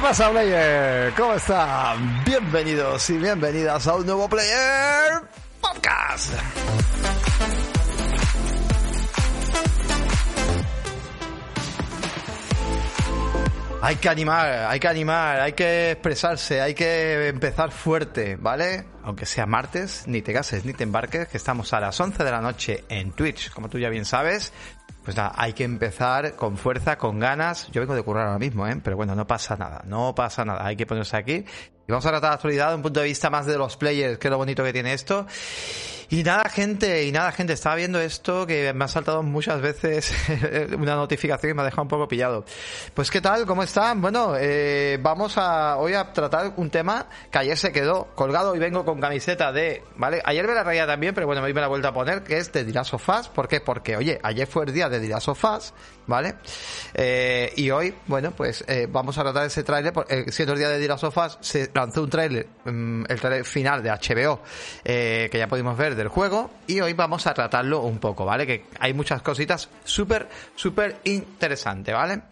¿Qué pasa, Player? ¿Cómo están? Bienvenidos y bienvenidas a un nuevo Player Podcast. Hay que animar, hay que animar, hay que expresarse, hay que empezar fuerte, ¿vale? Aunque sea martes, ni te cases ni te embarques, que estamos a las 11 de la noche en Twitch, como tú ya bien sabes. Pues nada, hay que empezar con fuerza, con ganas. Yo vengo de currar ahora mismo, ¿eh? Pero bueno, no pasa nada, no pasa nada. Hay que ponerse aquí. Y vamos a tratar la actualidad de un punto de vista más de los players, que es lo bonito que tiene esto. Y nada, gente, y nada, gente, estaba viendo esto que me ha saltado muchas veces una notificación y me ha dejado un poco pillado. Pues, ¿qué tal? ¿Cómo están? Bueno, eh, vamos a hoy a tratar un tema que ayer se quedó colgado y vengo con camiseta de, ¿vale? Ayer me la traía también, pero bueno, hoy me la he vuelto a poner, que es de Us. ¿Por qué? Porque, oye, ayer fue el día de Us, ¿vale? Eh, y hoy, bueno, pues eh, vamos a tratar ese tráiler, eh, siendo el día de of Us, se lanzó un tráiler, mm, el tráiler final de HBO, eh, que ya pudimos ver del juego y hoy vamos a tratarlo un poco, ¿vale? Que hay muchas cositas súper, súper interesantes, ¿vale?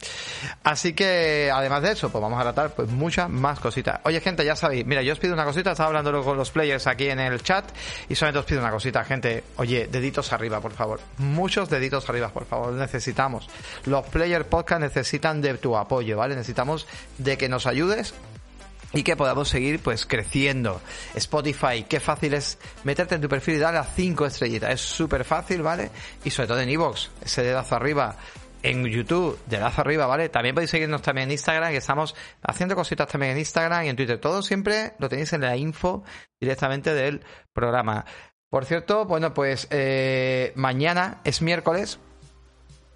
Así que, además de eso, pues vamos a tratar pues muchas más cositas. Oye, gente, ya sabéis, mira, yo os pido una cosita, estaba hablando con los players aquí en el chat y solamente os pido una cosita, gente. Oye, deditos arriba, por favor. Muchos deditos arriba, por favor. Necesitamos. Los player podcast necesitan de tu apoyo, ¿vale? Necesitamos de que nos ayudes y que podamos seguir pues creciendo. Spotify, qué fácil es meterte en tu perfil y darle a 5 estrellitas. Es súper fácil, ¿vale? Y sobre todo en iVoox, ese dedazo arriba. En YouTube, dedazo arriba, ¿vale? También podéis seguirnos también en Instagram, que estamos haciendo cositas también en Instagram y en Twitter. Todo siempre lo tenéis en la info directamente del programa. Por cierto, bueno, pues eh, mañana es miércoles,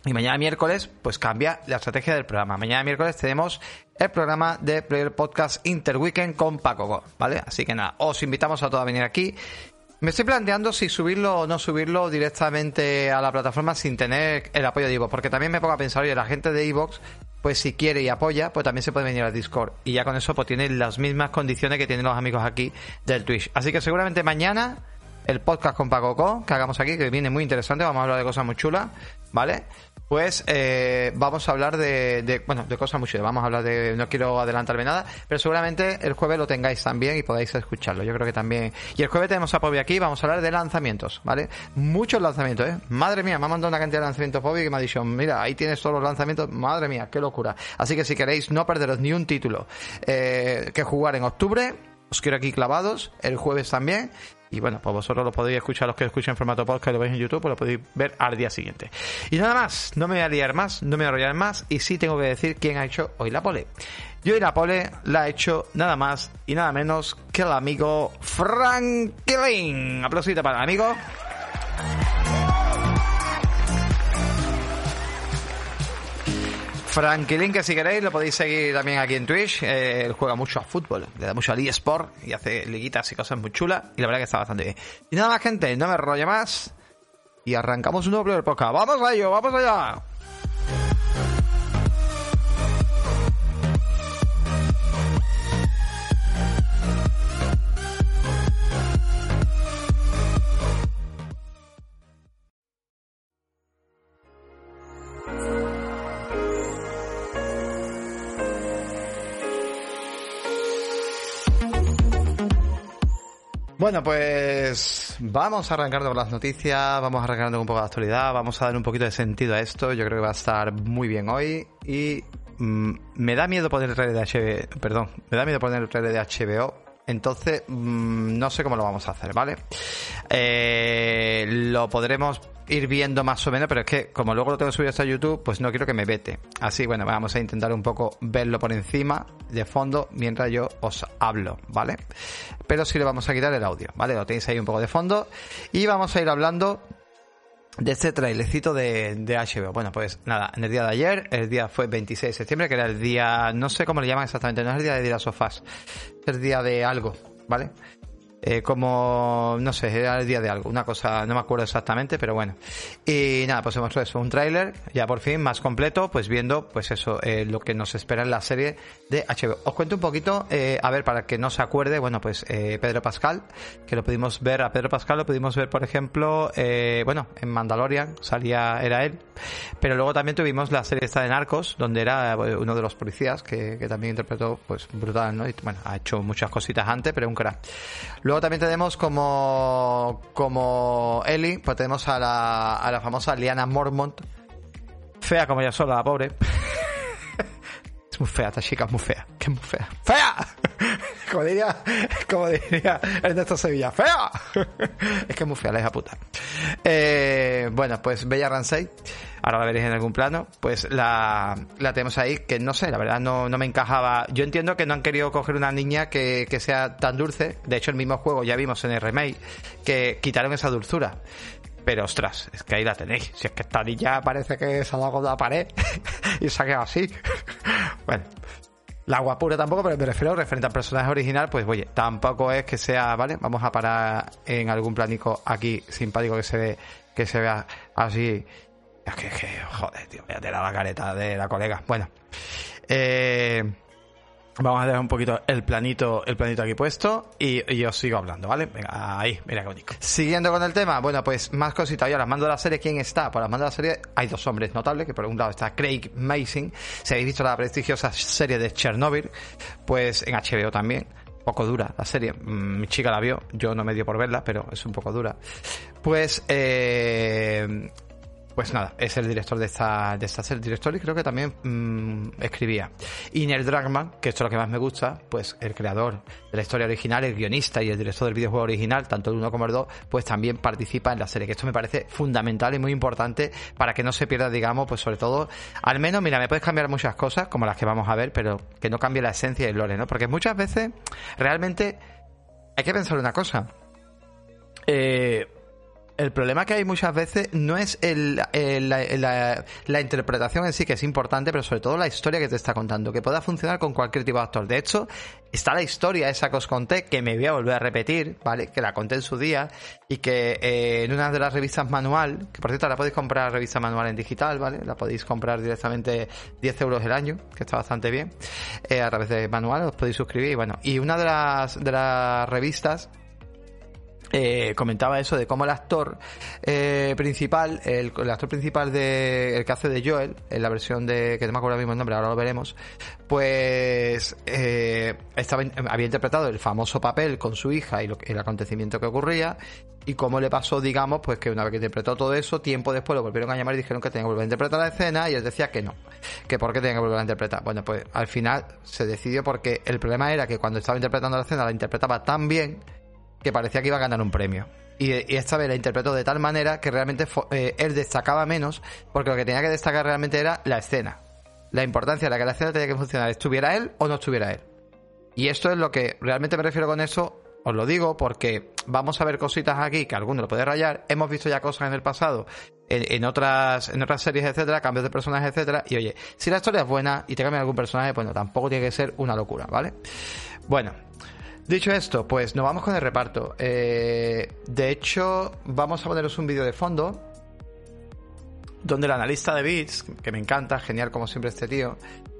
y mañana miércoles, pues cambia la estrategia del programa. Mañana miércoles tenemos el programa de Player Podcast Interweekend con Paco Go, ¿vale? Así que nada, os invitamos a todos a venir aquí. Me estoy planteando si subirlo o no subirlo directamente a la plataforma sin tener el apoyo de Evox, porque también me pongo a pensar, oye, la gente de Evox, pues si quiere y apoya, pues también se puede venir al Discord. Y ya con eso, pues tiene las mismas condiciones que tienen los amigos aquí del Twitch. Así que seguramente mañana el podcast con Paco Co, que hagamos aquí, que viene muy interesante, vamos a hablar de cosas muy chulas, ¿vale? Pues eh, vamos a hablar de, de, bueno, de cosas chulas, vamos a hablar de, no quiero adelantarme nada, pero seguramente el jueves lo tengáis también y podáis escucharlo, yo creo que también. Y el jueves tenemos a Pobi aquí, vamos a hablar de lanzamientos, ¿vale? Muchos lanzamientos, ¿eh? Madre mía, me ha mandado una cantidad de lanzamientos Pobi que me ha dicho, mira, ahí tienes todos los lanzamientos, madre mía, qué locura. Así que si queréis no perderos ni un título eh, que jugar en octubre, os quiero aquí clavados, el jueves también. Y bueno, pues vosotros lo podéis escuchar, los que escuchen en formato podcast lo veis en YouTube, pues lo podéis ver al día siguiente. Y nada más, no me voy a liar más, no me voy a enrollar más, y sí tengo que decir quién ha hecho hoy la pole. Y hoy la pole la ha hecho nada más y nada menos que el amigo Franklin. Aplausito para el amigo. Franklin, que si queréis lo podéis seguir también aquí en Twitch. Eh, él juega mucho a fútbol, le da mucho al eSport y hace liguitas y cosas muy chulas. Y la verdad que está bastante bien. Y nada más, gente, no me rollo más. Y arrancamos un nuevo Player Podcast. ¡Vamos a ello! ¡Vamos allá! Bueno, pues vamos a arrancar con las noticias, vamos a con un poco de actualidad, vamos a dar un poquito de sentido a esto. Yo creo que va a estar muy bien hoy y mmm, me da miedo poner el trailer de HBO, perdón, me da miedo poner el trailer de HBO. Entonces, mmm, no sé cómo lo vamos a hacer, ¿vale? Eh, lo podremos ir viendo más o menos, pero es que como luego lo tengo subido hasta YouTube, pues no quiero que me vete. Así, bueno, vamos a intentar un poco verlo por encima, de fondo, mientras yo os hablo, ¿vale? Pero sí le vamos a quitar el audio, ¿vale? Lo tenéis ahí un poco de fondo. Y vamos a ir hablando de este trailecito de, de, HBO. Bueno, pues nada, en el día de ayer, el día fue 26 de septiembre, que era el día, no sé cómo le llaman exactamente, no es el día de las sofás, es el día de algo, ¿vale? Eh, como, no sé, era el día de algo, una cosa, no me acuerdo exactamente, pero bueno. Y nada, pues hemos eso, un tráiler, ya por fin, más completo, pues viendo, pues eso, eh, lo que nos espera en la serie de HBO. Os cuento un poquito, eh, a ver, para que no se acuerde, bueno, pues Pedro Pascal, que lo pudimos ver, a Pedro Pascal lo pudimos ver, por ejemplo, bueno, en Mandalorian, salía, era él, pero luego también tuvimos la serie esta de Narcos, donde era uno de los policías, que, que también interpretó, pues, brutal, ¿no? Y bueno, ha hecho muchas cositas antes, pero un crack. También tenemos como, como Ellie, pues tenemos a la, a la famosa Liana Mormont. Fea como ella sola, la pobre. es muy fea, esta chica es muy fea. Que es muy fea. ¡Fea! como diría, como diría Ernesto Sevilla. ¡Fea! es que es muy fea, la hija puta. Eh, bueno, pues Bella Ramsey ahora la veréis en algún plano, pues la, la tenemos ahí, que no sé, la verdad no, no me encajaba. Yo entiendo que no han querido coger una niña que, que sea tan dulce, de hecho el mismo juego ya vimos en el remake, que quitaron esa dulzura. Pero ostras, es que ahí la tenéis. Si es que esta niña parece que se ha dado con la pared y se ha quedado así. bueno, la guapura tampoco, pero me refiero referente al personaje original, pues oye, tampoco es que sea, ¿vale? Vamos a parar en algún planico aquí simpático que se ve, que se vea así es que, que, joder, tío, voy a tirar la careta de la colega. Bueno, eh, vamos a dejar un poquito el planito, el planito aquí puesto y, y os sigo hablando, ¿vale? Venga, ahí, mira qué bonito. Siguiendo con el tema, bueno, pues más cositas. Yo las mando de la serie, ¿quién está? Por las mando de la serie hay dos hombres notables, que por un lado está Craig Mason. Si habéis visto la prestigiosa serie de Chernobyl, pues en HBO también poco dura la serie. Mm, mi chica la vio, yo no me dio por verla, pero es un poco dura. Pues eh, pues nada, es el director de esta, de esta serie, director y creo que también mm, escribía. Y Neil Dragman, que esto es lo que más me gusta, pues el creador de la historia original, el guionista y el director del videojuego original, tanto el uno como el dos, pues también participa en la serie, que esto me parece fundamental y muy importante para que no se pierda, digamos, pues sobre todo, al menos, mira, me puedes cambiar muchas cosas, como las que vamos a ver, pero que no cambie la esencia y el lore, ¿no? Porque muchas veces, realmente, hay que pensar una cosa. Eh, el problema que hay muchas veces no es la, interpretación en sí, que es importante, pero sobre todo la historia que te está contando, que pueda funcionar con cualquier tipo de actor. De hecho, está la historia esa que os conté, que me voy a volver a repetir, ¿vale? Que la conté en su día y que eh, en una de las revistas manual, que por cierto la podéis comprar revista manual en digital, ¿vale? La podéis comprar directamente 10 euros el año, que está bastante bien, eh, a través de manual, os podéis suscribir y bueno. Y una de las revistas eh, comentaba eso de cómo el actor eh, principal, el, actor principal de el que hace de Joel, en la versión de que no me acuerdo el mismo nombre, ahora lo veremos, pues eh, estaba, había interpretado el famoso papel con su hija y lo, el acontecimiento que ocurría y cómo le pasó, digamos, pues que una vez que interpretó todo eso, tiempo después lo volvieron a llamar y dijeron que tenía que volver a interpretar la escena y él decía que no, que por qué tenía que volver a interpretar. Bueno, pues al final se decidió porque el problema era que cuando estaba interpretando la escena la interpretaba tan bien que parecía que iba a ganar un premio. Y, esta vez la interpretó de tal manera que realmente eh, él destacaba menos, porque lo que tenía que destacar realmente era la escena. La importancia de la que la escena tenía que funcionar, estuviera él o no estuviera él. Y esto es lo que realmente me refiero con eso, os lo digo porque vamos a ver cositas aquí que alguno lo puede rayar. Hemos visto ya cosas en el pasado, en, otras, en otras series, etcétera, cambios de personajes, etcétera. Y oye, si la historia es buena y te cambia algún personaje, bueno, tampoco tiene que ser una locura, ¿vale? Bueno, Dicho esto, pues nos vamos con el reparto. Eh, de hecho, vamos a poneros un vídeo de fondo donde el analista de bits, que me encanta, genial como siempre este tío,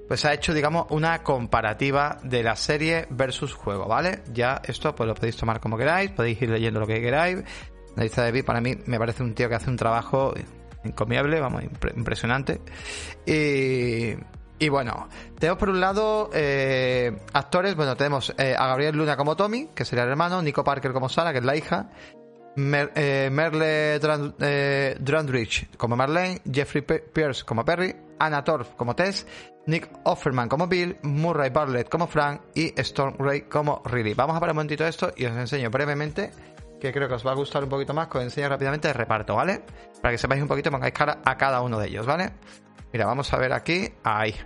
pues ha hecho, digamos, una comparativa de la serie versus juego, ¿vale? Ya esto pues lo podéis tomar como queráis, podéis ir leyendo lo que queráis. El analista de bits para mí me parece un tío que hace un trabajo encomiable, vamos, impresionante. Y y bueno, tenemos por un lado eh, actores, bueno, tenemos eh, a Gabriel Luna como Tommy, que sería el hermano, Nico Parker como Sara, que es la hija, eh, Merle Drandrich como Marlene, Jeffrey Pierce como Perry, Anna Torf como Tess, Nick Offerman como Bill, Murray Bartlett como Frank y Storm Ray como Riley. Vamos a parar un momentito esto y os enseño brevemente, que creo que os va a gustar un poquito más, que os enseño rápidamente el reparto, ¿vale? Para que sepáis un poquito, pongáis cara a cada uno de ellos, ¿vale? Mira, vamos a ver aquí, ahí.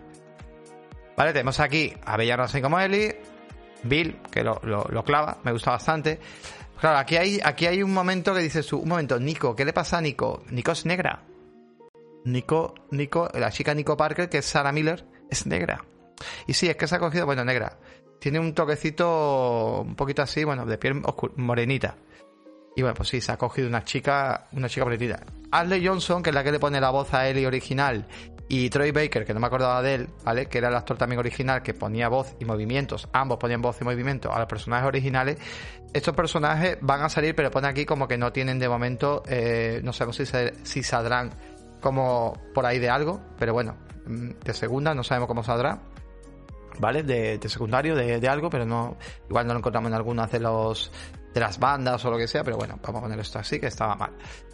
Vale, tenemos aquí a Bella como Ellie, Bill, que lo, clava, me gusta bastante. Claro, aquí hay, aquí hay un momento que dices un momento, Nico, ¿qué le pasa a Nico? Nico es negra. Nico, Nico, la chica Nico Parker, que es Sarah Miller, es negra. Y sí, es que se ha cogido, bueno, negra. tiene un toquecito un poquito así, bueno, de piel morenita. Y bueno, pues sí, se ha cogido una chica, una chica morenita. Ashley Johnson, que es la que le pone la voz a Ellie original, y Troy Baker, que no me acordaba de él, ¿vale? Que era el actor también original que ponía voz y movimientos, ambos ponían voz y movimiento a los personajes originales. Estos personajes van a salir, pero pone aquí como que no tienen de momento, eh, no sabemos si, si saldrán como por ahí de algo, pero bueno, mm, de segunda no sabemos cómo saldrá. ¿Vale? De, secundario, de, de, algo, pero no. Igual no lo encontramos en algunas de los de las bandas o lo que sea, pero bueno, vamos a poner esto así, que estaba mal.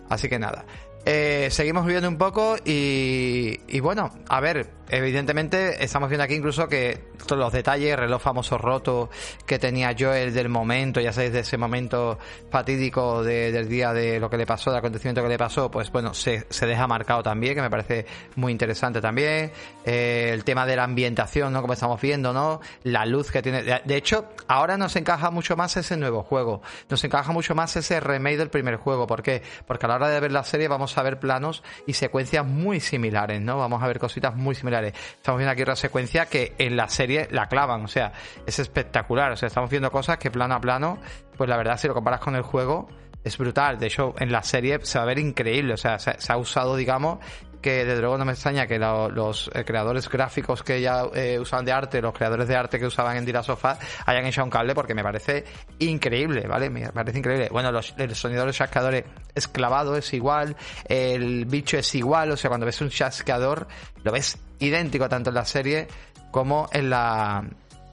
Así que nada. Eh, seguimos viendo un poco y, bueno, a ver, evidentemente estamos viendo aquí incluso que todos los detalles, el reloj famoso roto que tenía Joel del momento, ya sabéis, de ese momento fatídico del día de lo que le pasó, del acontecimiento que le pasó, pues bueno, se, se deja marcado también, que me parece muy interesante también. Eh, el tema de la ambientación, ¿no? Como estamos viendo, ¿no? La luz que tiene. De hecho, ahora nos encaja mucho más ese nuevo juego. Nos encaja mucho más ese remake del primer juego. ¿Por qué? Porque a la hora de ver la serie vamos a ver planos y secuencias muy similares, ¿no? Vamos a ver cositas muy similares. Estamos viendo aquí otra secuencia que en la serie la clavan, o sea, es espectacular. O sea, estamos viendo cosas que plano a plano, pues la verdad, si lo comparas con el juego, es brutal. De hecho, en la serie se va a ver increíble. O sea, se, ha usado, digamos, que desde luego no me extraña que los eh, creadores gráficos que ya eh, usaban de arte, los creadores de arte que usaban en Dira Sofá, hayan hecho un cable porque me parece increíble, ¿vale? Me parece increíble. Bueno, los, el sonido de los chasqueadores es clavado, es igual, el bicho es igual, o sea, cuando ves un chasqueador, lo ves idéntico tanto en la serie como en la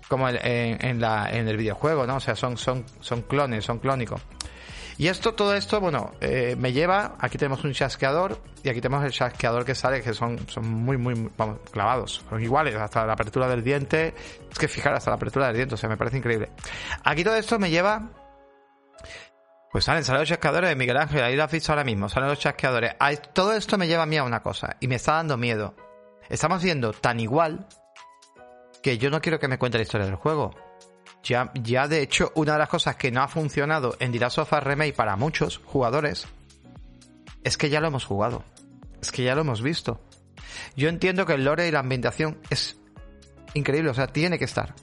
como en, la, en el videojuego, ¿no? O sea, son, son, son clones, son clónicos. Y esto, todo esto, bueno, eh, me lleva, aquí tenemos un chasqueador y aquí tenemos el chasqueador que sale, que son, son muy, muy, vamos, clavados, son iguales, hasta la apertura del diente, es que fijar hasta la apertura del diente, o sea, me parece increíble. Aquí todo esto me lleva pues salen, salen los chasqueadores de Miguel Ángel, ahí lo has visto ahora mismo, salen los chasqueadores. Todo esto me lleva a mí a una cosa, y me está dando miedo. Estamos viendo tan igual que yo no quiero que me cuente la historia del juego. Ya, de hecho, una de las cosas que no ha funcionado en The Last of Remake para muchos jugadores es que ya lo hemos jugado. Es que ya lo hemos visto. Yo entiendo que el lore y la ambientación es increíble, o sea, tiene que estar.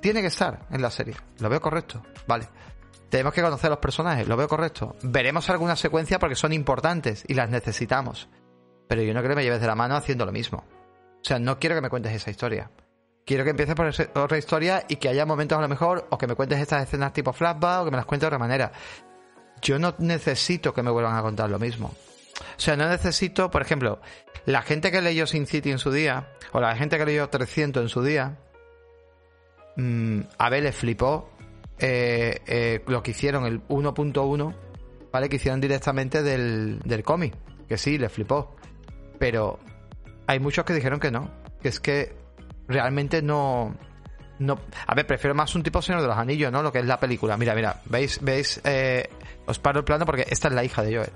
Tiene que estar en la serie. Lo veo correcto. Vale. Tenemos que conocer los personajes, lo veo correcto. Veremos alguna secuencia porque son importantes y las necesitamos. Pero yo no creo que me lleves de la mano haciendo lo mismo. O sea, no quiero que me cuentes esa historia. Quiero que empieces por otra historia y que haya momentos a lo mejor, o que me cuentes estas escenas tipo flashback, o que me las cuentes de otra manera. Yo no necesito que me vuelvan a contar lo mismo. O sea, no necesito, por ejemplo, la gente que leyó Sin City en su día, o la gente que leyó 300 en su día, mmm, a ver, le flipó eh, eh, lo que hicieron, el 1.1, ¿vale? Que hicieron directamente del, del cómic. Que sí, le flipó. Pero hay muchos que dijeron que no. Que es que realmente no. No, a ver, prefiero más un tipo Señor de los Anillos, ¿no? Lo que es la película. Mira, mira, veis, veis, eh, os paro el plano porque esta es la hija de Joel.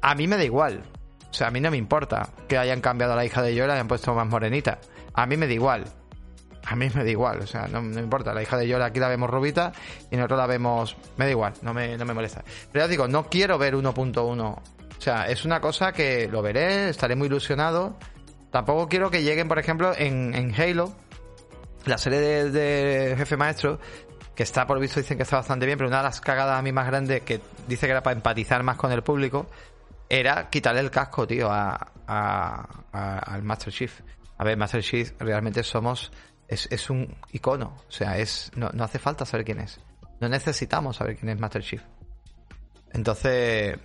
A mí me da igual. O sea, a mí no me importa que hayan cambiado a la hija de Joel y hayan puesto más morenita. A mí me da igual. A mí me da igual, o sea, no, me importa. La hija de Joel aquí la vemos rubita y nosotros la vemos. Me da igual, no me, no me molesta. Pero ya digo, no quiero ver 1.1 o sea, es una cosa que lo veré, estaré muy ilusionado. Tampoco quiero que lleguen, por ejemplo, en, Halo, la serie de, Jefe Maestro, que está por visto, dicen que está bastante bien, pero una de las cagadas a mí más grandes que dice que era para empatizar más con el público, era quitarle el casco, tío, a, al Master Chief. A ver, Master Chief realmente somos. Es, es un icono. O sea, es no, no hace falta saber quién es. No necesitamos saber quién es Master Chief. Entonces,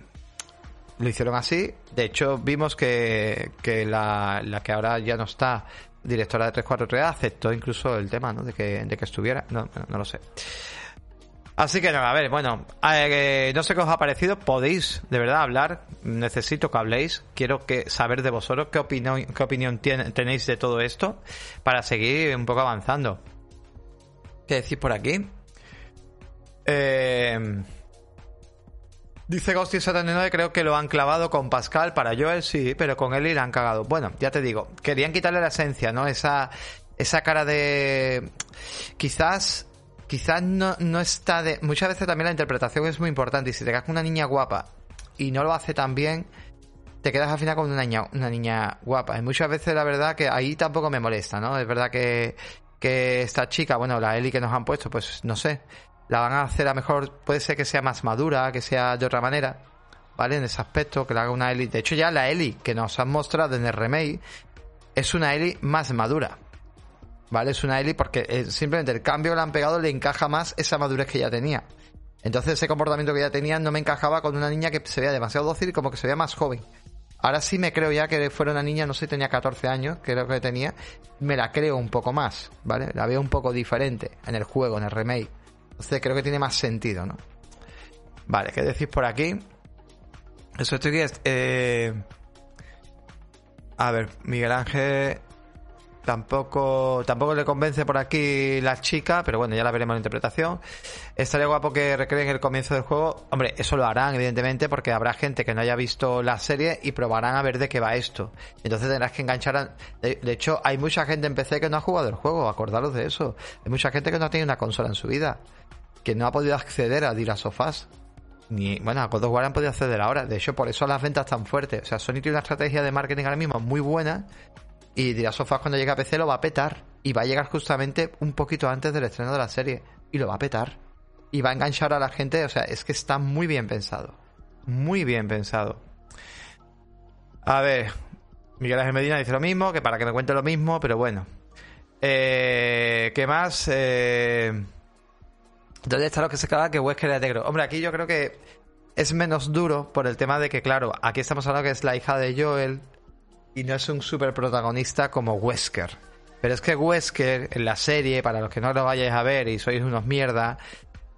lo hicieron así. De hecho, vimos que, que la, la, que ahora ya no está directora de 343 aceptó incluso el tema, ¿no? De que, de que estuviera. No, no lo sé. Así que nada, a ver, bueno, eh, no sé qué os ha parecido, podéis de verdad hablar, necesito que habléis, quiero que saber de vosotros qué opinión, qué opinión tenéis de todo esto para seguir un poco avanzando. ¿Qué decís por aquí? Eh, Dice Ghosty79, creo que lo han clavado con Pascal para Joel, sí, pero con Eli la han cagado. Bueno, ya te digo, querían quitarle la esencia, ¿no? Esa, esa cara de... Quizás quizás no, no está de... Muchas veces también la interpretación es muy importante y si te quedas con una niña guapa y no lo hace tan bien, te quedas al final con una niña, una niña guapa. Y muchas veces la verdad que ahí tampoco me molesta, ¿no? Es verdad que, que esta chica, bueno, la Ellie que nos han puesto, pues no sé, la van a hacer a mejor, puede ser que sea más madura, que sea de otra manera, ¿vale? En ese aspecto, que la haga una Ellie. De hecho, ya la Ellie que nos han mostrado en el remake es una Ellie más madura. ¿Vale? Es una Ellie porque eh, simplemente el cambio que le han pegado le encaja más esa madurez que ya tenía. Entonces ese comportamiento que ya tenía no me encajaba con una niña que se veía demasiado dócil como que se veía más joven. Ahora sí me creo ya que fuera una niña, no sé, tenía 14 años, creo que tenía. Me la creo un poco más, ¿vale? La veo un poco diferente en el juego, en el remake. Entonces creo que tiene más sentido, ¿no? Vale, ¿qué decís por aquí? Eso estoy que... Eh... A ver, Miguel Ángel tampoco tampoco le convence por aquí la chica, pero bueno, ya la veremos en la interpretación. Estaría guapo que recreen el comienzo del juego. Hombre, eso lo harán, evidentemente, porque habrá gente que no haya visto la serie y probarán a ver de qué va esto. Entonces tendrás que enganchar a... de, hecho, hay mucha gente en PC que no ha jugado el juego, acordaros de eso. Hay mucha gente que no ha tenido una consola en su vida, que no ha podido acceder a Dira Sofás ni bueno, a God of War han podido acceder ahora. De hecho, por eso las ventas tan fuertes. O sea, Sony tiene una estrategia de marketing ahora mismo muy buena. Y dirá Sofás cuando llegue a PC lo va a petar. Y va a llegar justamente un poquito antes del estreno de la serie. Y lo va a petar. Y va a enganchar a la gente. O sea, es que está muy bien pensado. Muy bien pensado. A ver. Miguel Ángel Medina dice lo mismo, que para que me cuente lo mismo, pero bueno. Eh, ¿Qué más? Eh. ¿Dónde está lo que se acaba que Wesker era negro? Hombre, aquí yo creo que es menos duro por el tema de que, claro, aquí estamos hablando que es la hija de Joel y no es un super protagonista como Wesker. Pero es que Wesker en la serie, para los que no lo vayáis a ver y sois unos mierda,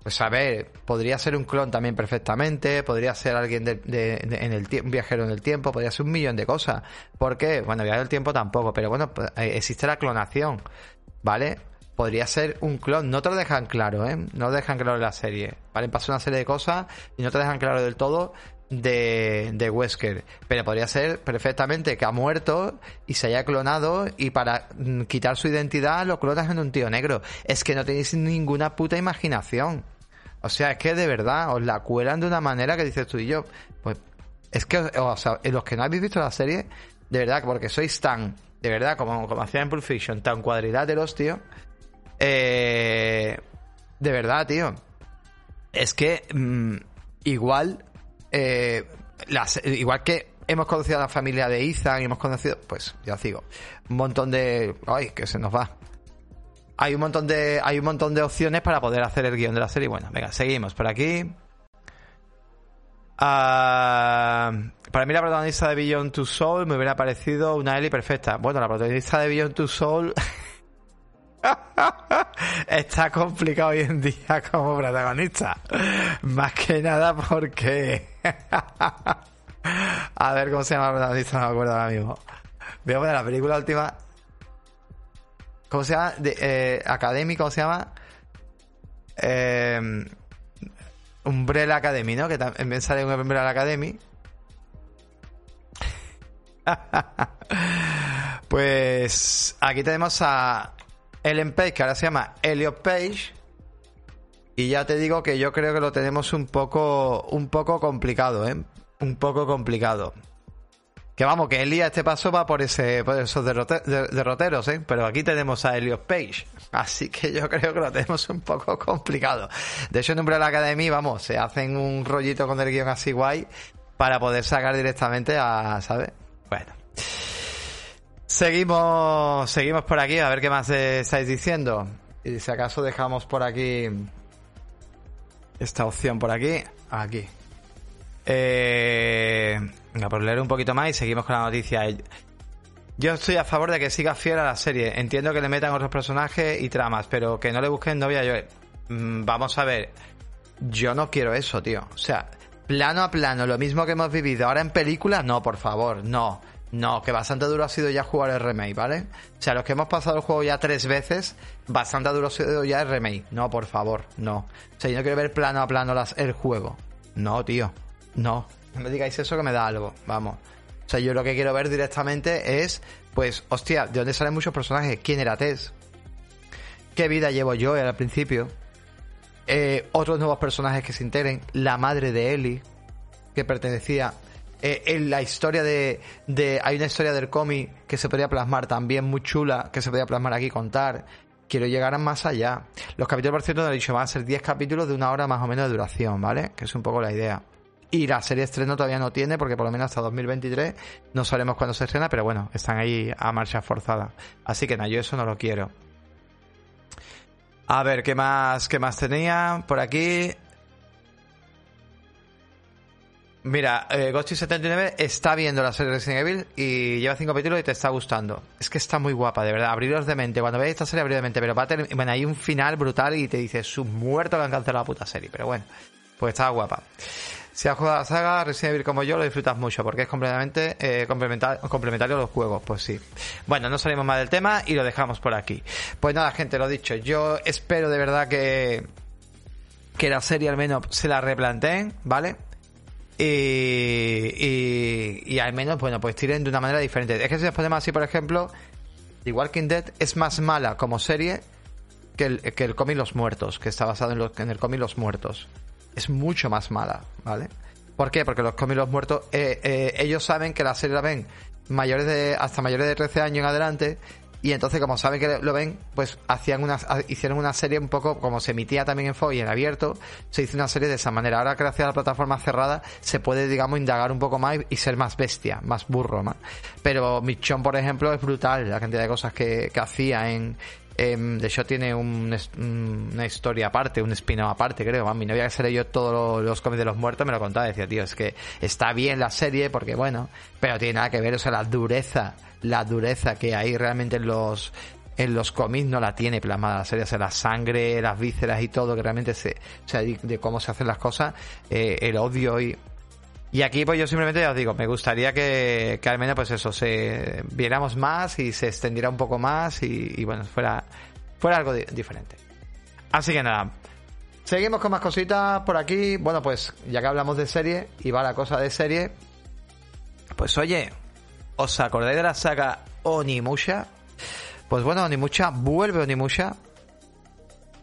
pues a ver, podría ser un clon también perfectamente, podría ser alguien de, en el un viajero en el tiempo, podría ser un millón de cosas. ¿Por qué? Bueno, viajar el tiempo tampoco, pero bueno, pues, eh, existe la clonación, ¿vale? Podría ser un clon. No te lo dejan claro, ¿eh? No lo dejan claro en la serie. ¿Vale? Pasa una serie de cosas y no te dejan claro del todo de, de Wesker. Pero podría ser perfectamente que ha muerto y se haya clonado y para mm, quitar su identidad lo clonas en un tío negro. Es que no tenéis ninguna puta imaginación. O sea, es que de verdad os la cuelan de una manera que dices tú y yo. Pues es que, o sea, los que no habéis visto la serie, de verdad, porque sois tan, de verdad, como, como hacía en Pulp Fiction, tan cuadriláteros, tío, eh, de verdad, tío. Es que mm, igual, eh, igual que hemos conocido a la familia de Ethan y hemos conocido, pues ya sigo, un montón de, ay, que se nos va. Hay un montón de, hay un montón de opciones para poder hacer el guion de la serie. Bueno, venga, seguimos por aquí. Ah, para mí la protagonista de Beyond Two Soul me hubiera parecido una Ellie perfecta. Bueno, la protagonista de Beyond Two Soul Está complicado hoy en día como protagonista. Más que nada porque. a ver cómo se llama el protagonista, no me acuerdo ahora mismo. Voy a poner la película última. ¿Cómo se llama? De, eh, Academy, ¿cómo se llama? Eh, Umbrella Academy, ¿no? Que también sale un Umbrella Academy. pues aquí tenemos a Ellen Page, que ahora se llama Elliot Page. Y ya te digo que yo creo que lo tenemos un poco, un poco complicado, ¿eh? Un poco complicado. Que vamos, que Elías este paso va por, ese, por esos derroteros, ¿eh? Pero aquí tenemos a Elliot Page. Así que yo creo que lo tenemos un poco complicado. De hecho, en nombre de la Academia, vamos, se hacen un rollito con el guion así guay para poder sacar directamente a, ¿sabes? Bueno. Seguimos, seguimos por aquí, a ver qué más estáis diciendo. Y si acaso dejamos por aquí esta opción por aquí, aquí. Eh, venga, por leer un poquito más y seguimos con la noticia. Yo estoy a favor de que siga fiel a la serie. Entiendo que le metan otros personajes y tramas, pero que no le busquen novia yo. Mm, vamos a ver. Yo no quiero eso, tío. O sea, plano a plano, lo mismo que hemos vivido ahora en película, no, por favor, no. No, que bastante duro ha sido ya jugar el remake, ¿vale? O sea, los que hemos pasado el juego ya tres veces, bastante duro ha sido ya el remake. No, por favor, no. O sea, yo no quiero ver plano a plano las, el juego. No, tío. No. No me digáis eso que me da algo. Vamos. O sea, yo lo que quiero ver directamente es, pues, hostia, ¿de dónde salen muchos personajes? ¿Quién era Tess? ¿Qué vida llevo yo al principio? Eh, otros nuevos personajes que se integren. La madre de Ellie, que pertenecía eh, en la historia de, Hay una historia del cómic que se podría plasmar también muy chula, que se podría plasmar aquí contar. quiero llegar más allá. Los capítulos, por cierto, he dicho, van a ser 10 capítulos de una hora más o menos de duración, ¿vale? Que es un poco la idea. Y la serie estreno todavía no tiene, porque por lo menos hasta 2023 no sabemos cuándo se estrena, pero bueno, están ahí a marcha forzada. Así que nada, yo eso no lo quiero. A ver, ¿qué más, qué más tenía por aquí? Mira, eh, 79 está viendo la serie Resident Evil y lleva cinco capítulos y te está gustando. Es que está muy guapa, de verdad. Abriros de mente. Cuando veáis esta serie, abriros de mente. Pero va a tener, bueno, hay un final brutal y te dices, su muerto le han cancelado la puta serie. Pero bueno, pues está guapa. Si has jugado la saga Resident Evil como yo, lo disfrutas mucho porque es completamente eh, complementario a los juegos. Pues sí. Bueno, no salimos más del tema y lo dejamos por aquí. Pues nada, gente, lo dicho. Yo espero de verdad que que la serie al menos se la replanteen, ¿vale? Y, y, al menos, bueno, pues tiren de una manera diferente. Es que si nos ponemos así, por ejemplo, The Walking Dead es más mala como serie que el, que el cómic Los Muertos, que está basado en, en el cómic Los Muertos. Es mucho más mala, ¿vale? ¿Por qué? Porque los cómics Los Muertos, eh, eh, ellos saben que la serie la ven mayores de, hasta mayores de 13 años en adelante y entonces, como saben que lo ven, pues hacían una, hicieron una serie un poco como se emitía también en Fox y en abierto, se hizo una serie de esa manera. Ahora, gracias a la plataforma cerrada, se puede, digamos, indagar un poco más y ser más bestia, más burro, más. Pero Michon, por ejemplo, es brutal la cantidad de cosas que, que hacía en, de hecho tiene un, una historia aparte, un spin aparte, creo. Mi novia que se leyó todos los cómics de los muertos me lo contaba. Decía, tío, es que está bien la serie porque, bueno, pero tiene nada que ver, o sea, la dureza la dureza que hay realmente en los en los cómics no la tiene plasmada la serie, o sea, la sangre, las vísceras y todo, que realmente se, o sea, de, cómo se hacen las cosas, eh, el odio y, y aquí pues yo simplemente ya os digo, me gustaría que, al menos pues eso, se viéramos más y se extendiera un poco más y, bueno, fuera, fuera algo diferente. Así que nada, seguimos con más cositas por aquí, bueno pues ya que hablamos de serie y va la cosa de serie, pues oye, ¿Os acordáis de la saga Onimusha? Pues bueno, Onimusha vuelve Onimusha.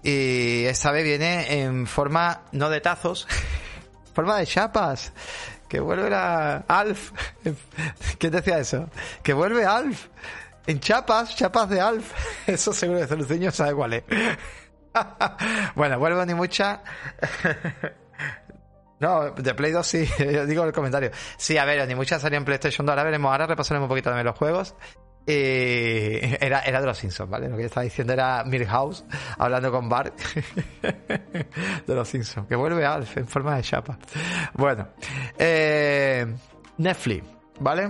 Y esta vez viene en forma no de tazos, forma de chapas. Que vuelve la Alf. ¿Quién decía eso? Que vuelve Alf. En chapas, chapas de Alf. Eso seguro que Celuciño sabe cuál es. bueno, vuelve Onimusha. No, de Play 2 sí, yo digo el comentario. Sí, a ver, ni muchas salían en PlayStation 2, ahora veremos, ahora repasaremos un poquito también los juegos. Y era, era de los Simpsons, ¿vale? Lo que yo estaba diciendo era Milhouse hablando con Bart de los Simpsons, que vuelve Alf en forma de chapa. Bueno, eh, Netflix, ¿vale?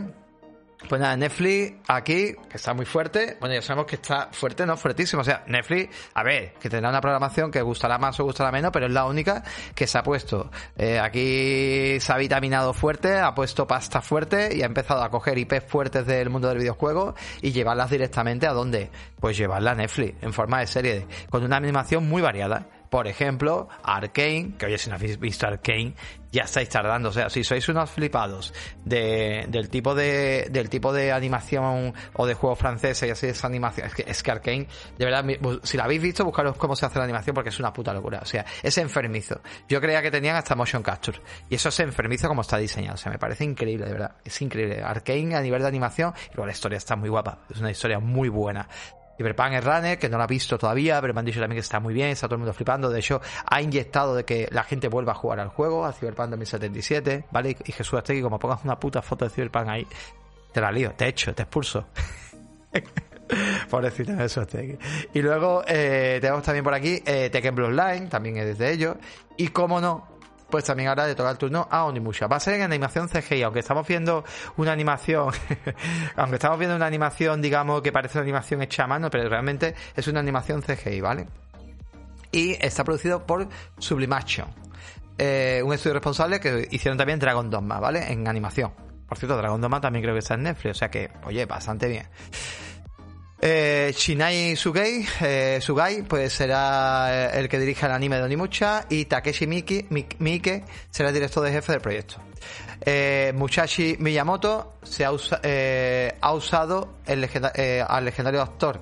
Pues nada, Netflix aquí, que está muy fuerte. Bueno, ya sabemos que está fuerte, no fuertísimo. O sea, Netflix, a ver, que tendrá una programación que gustará más o gustará menos, pero es la única que se ha puesto. Eh, aquí se ha vitaminado fuerte, ha puesto pasta fuerte y ha empezado a coger IP fuertes del mundo del videojuego y llevarlas directamente a dónde? Pues llevarla a Netflix en forma de serie, con una animación muy variada. Por ejemplo, Arkane, que oye, si no habéis visto Arkane, ya estáis tardando. O sea, si sois unos flipados de, del tipo de, del tipo de animación o de juego francés y así esa animación, es que, es Arkane, de verdad, si la habéis visto, buscaros cómo se hace la animación porque es una puta locura. O sea, es enfermizo. Yo creía que tenían hasta motion capture. Y eso es enfermizo como está diseñado. O sea, me parece increíble, de verdad. Es increíble. Arkane a nivel de animación, y la historia está muy guapa. Es una historia muy buena. Cyberpunk Runner, que no lo ha visto todavía, pero me han dicho también que está muy bien, está todo el mundo flipando. De hecho, ha inyectado de que la gente vuelva a jugar al juego, a Cyberpunk 2077, ¿vale? Y Jesús que como pongas una puta foto de Cyberpunk ahí, te la lío, te echo, te expulso. Pobrecito, eso Y luego eh, tenemos también por aquí eh, Tekken Bloodline, también es de ellos. Y como no, pues también ahora le toca el turno a Onimusha. Va a ser en animación CGI, aunque estamos viendo una animación, aunque estamos viendo una animación, digamos, que parece una animación hecha a mano, pero realmente es una animación CGI, ¿vale? Y está producido por Sublimation, eh, un estudio responsable que hicieron también Dragon Dogma, ¿vale? En animación. Por cierto, Dragon Dogma también creo que está en Netflix, o sea que, oye, bastante bien. Eh, Shinai Sugei, eh, Sugai pues será el que dirige el anime de Onimucha y Takeshi Miki, Miike será el director de jefe del proyecto. Eh, Miyamoto se ha, eh, ha usado el eh, al legendario actor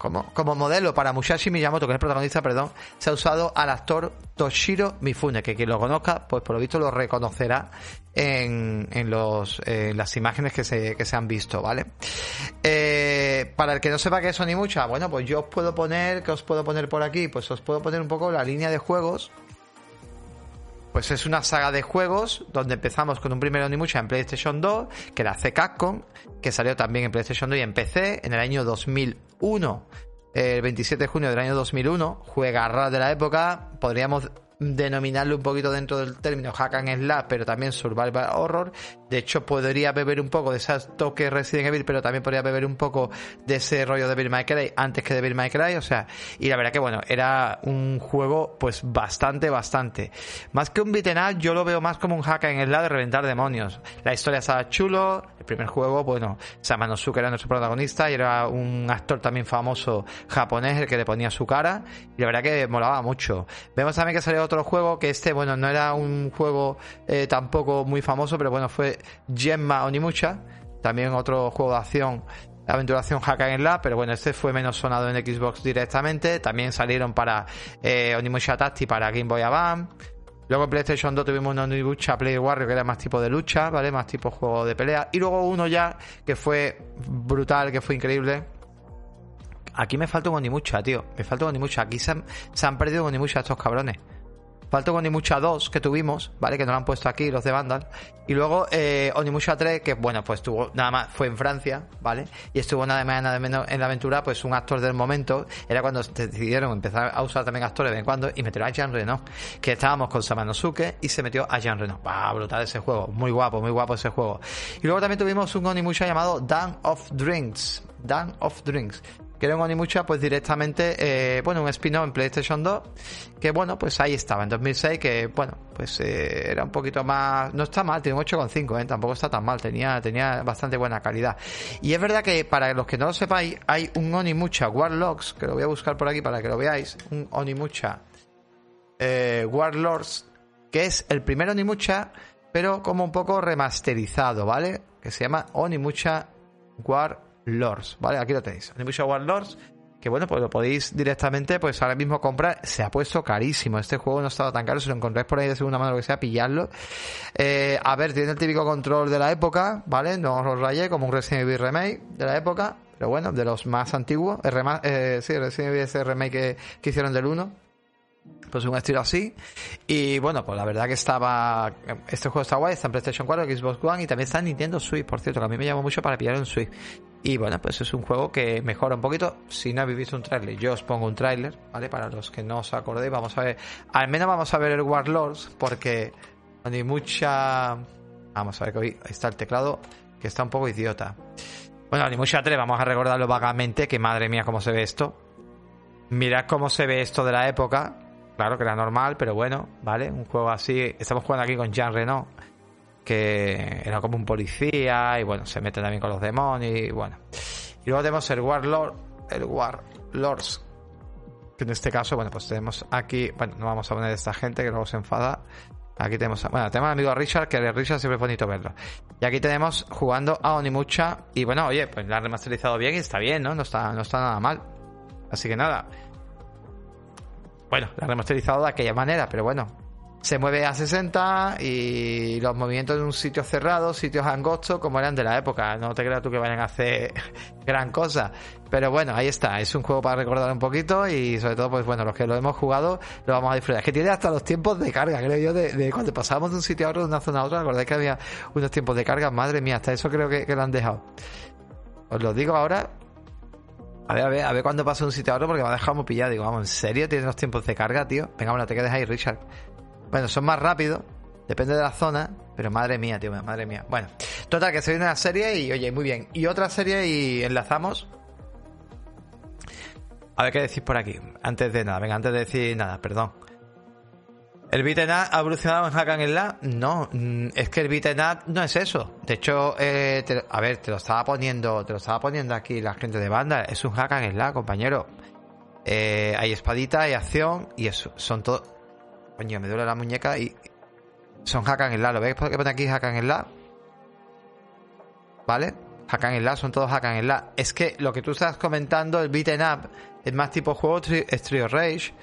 como, como modelo para Musashi Miyamoto, que es el protagonista, perdón, se ha usado al actor Toshiro Mifune, que quien lo conozca, pues por lo visto lo reconocerá en, en, los, las imágenes que se, que se han visto, ¿vale? Eh, para el que no sepa qué es Onimucha, bueno, pues yo os puedo poner, ¿qué os puedo poner por aquí? Pues os puedo poner un poco la línea de juegos pues es una saga de juegos donde empezamos con un primer Onimucha en PlayStation 2, que la hace Capcom, que salió también en PlayStation 2 y en PC en el año 2001. El 27 de junio del año 2001, juega de la época, podríamos denominarlo un poquito dentro del término hack and slash, pero también survival horror. De hecho, podría beber un poco de ese toque Resident Evil, pero también podría beber un poco de ese rollo de Bill My antes que de Bill My Cry, o sea, y la verdad que bueno, era un juego pues bastante, bastante. Más que un beaten up, yo lo veo más como un hack and slash de reventar demonios. La historia estaba chulo, el primer juego, bueno, Samanosuke era nuestro protagonista y era un actor también famoso japonés el que le ponía su cara, y la verdad que molaba mucho. Vemos también que salió otro juego que este, bueno, no era un juego eh, tampoco muy famoso, pero bueno, fue Gemma Onimucha, también otro juego de acción aventuración hack en la, pero bueno, este fue menos sonado en Xbox directamente. También salieron para eh, Onimusha Tacti para Game Boy Advance. Luego en PlayStation 2 tuvimos un Onimusha Play Warrior que era más tipo de lucha, ¿vale? Más tipo juego de pelea. Y luego uno ya que fue brutal, que fue increíble, Aquí me falta un Onimucha, tío. Me falta un Onimucha. Aquí se han, se han perdido un Onimucha estos cabrones. Falta un Onimucha 2 que tuvimos, ¿vale? Que nos lo han puesto aquí los de Vandal. Y luego eh, Onimucha 3, que bueno, pues tuvo nada más, fue en Francia, ¿vale? Y estuvo nada más nada menos en la aventura, pues un actor del momento. Era cuando decidieron empezar a usar también actores de vez en cuando y metieron a Jean Reno, que estábamos con Samanosuke y se metió a Jean Reno. ¡Bah! Brutal ese juego, muy guapo, muy guapo ese juego. Y luego también tuvimos un Onimucha llamado Dan of Drinks. Dan of Drinks que era un Onimucha pues directamente, eh, bueno, un spin-off en PlayStation 2, que bueno, pues ahí estaba, en 2006, que bueno, pues eh, era un poquito más, no está mal, tiene un 8,5, ¿eh? tampoco está tan mal, tenía, tenía bastante buena calidad. Y es verdad que para los que no lo sepáis, hay un Onimucha Warlords, que lo voy a buscar por aquí para que lo veáis, un Onimucha eh, Warlords, que es el primer Onimucha, pero como un poco remasterizado, ¿vale? Que se llama Onimucha Warlords Lords, ¿vale? Aquí lo tenéis. Onimusha Warlords, que bueno, pues lo podéis directamente, pues ahora mismo comprar. Se ha puesto carísimo. Este juego no estaba tan caro. Si lo encontráis por ahí de segunda mano, lo que sea, pillarlo. Eh, a ver, tiene el típico control de la época, ¿vale? No os lo rayé, como un Resident Evil Remake de la época. Pero bueno, de los más antiguos. Eh, sí, Resident Evil ese remake que, que hicieron del 1 pues un estilo así. Y bueno, pues la verdad que estaba. Este juego está guay, está en PlayStation 4, Xbox One y también está en Nintendo Switch, por cierto, a mí me llamó mucho para pillar un Switch. Y bueno, pues es un juego que mejora un poquito. Si no habéis visto un tráiler, yo os pongo un tráiler, ¿vale? Para los que no os acordéis, vamos a ver. Al menos vamos a ver el Warlords, porque no hay mucha. Vamos a ver que hoy está el teclado, que está un poco idiota. Bueno, ni mucha 3, vamos a recordarlo vagamente, que madre mía, cómo se ve esto. Mirad cómo se ve esto de la época claro que era normal, pero bueno, ¿vale? Un juego así. Estamos jugando aquí con Jean Renault, que era como un policía, y bueno, se mete también con los demonios, y bueno. Y luego tenemos el Warlord, el Warlords, que en este caso, bueno, pues tenemos aquí, bueno, no vamos a poner esta gente que luego se enfada. Aquí tenemos, bueno, tenemos al amigo Richard, que de Richard siempre es bonito verlo. Y aquí tenemos jugando a Onimucha, y bueno, oye, pues la ha remasterizado bien y está bien, ¿no? No está, no está nada mal. Así que nada, bueno, la remasterizado de aquella manera, pero bueno, se mueve a 60 y los movimientos en un sitio cerrado, sitios angostos, como eran de la época. No te creas tú que vayan a hacer gran cosa. Pero bueno, ahí está. Es un juego para recordar un poquito y sobre todo, pues bueno, los que lo hemos jugado lo vamos a disfrutar. Es que tiene hasta los tiempos de carga, creo yo, de, cuando pasábamos de un sitio a otro, de una zona a otra. ¿Recordáis que había unos tiempos de carga? Madre mía, hasta eso creo que, que lo han dejado. Os lo digo ahora a ver, a ver, a ver cuándo pasa un sitio a otro porque me ha dejado muy pillado. Digo, vamos, ¿en serio tienes los tiempos de carga, tío? Venga, bueno, te quedes ahí, Richard. Bueno, son más rápidos, depende de la zona, pero madre mía, tío, madre mía. Bueno, total, que se viene una serie y, oye, muy bien. Y otra serie y enlazamos. A ver qué decís por aquí. Antes de nada, venga, antes de decir nada, perdón. ¿El beat'em ha evolucionado en Hack and Slash? No, mm, es que el beat'em up no es eso. De hecho, eh, a ver, te lo estaba poniendo, te lo estaba poniendo aquí la gente de banda. Es un Hack and Slash, compañero. Eh, hay espadita, hay acción y eso, son todo. Coño, me duele la muñeca y son Hack and Slash. ¿Lo veis que pone aquí Hack and Slash? ¿Vale? Hack and Slash, son todos Hack and Slash. Es que lo que tú estás comentando, el beaten up, es más tipo juego Street Rage.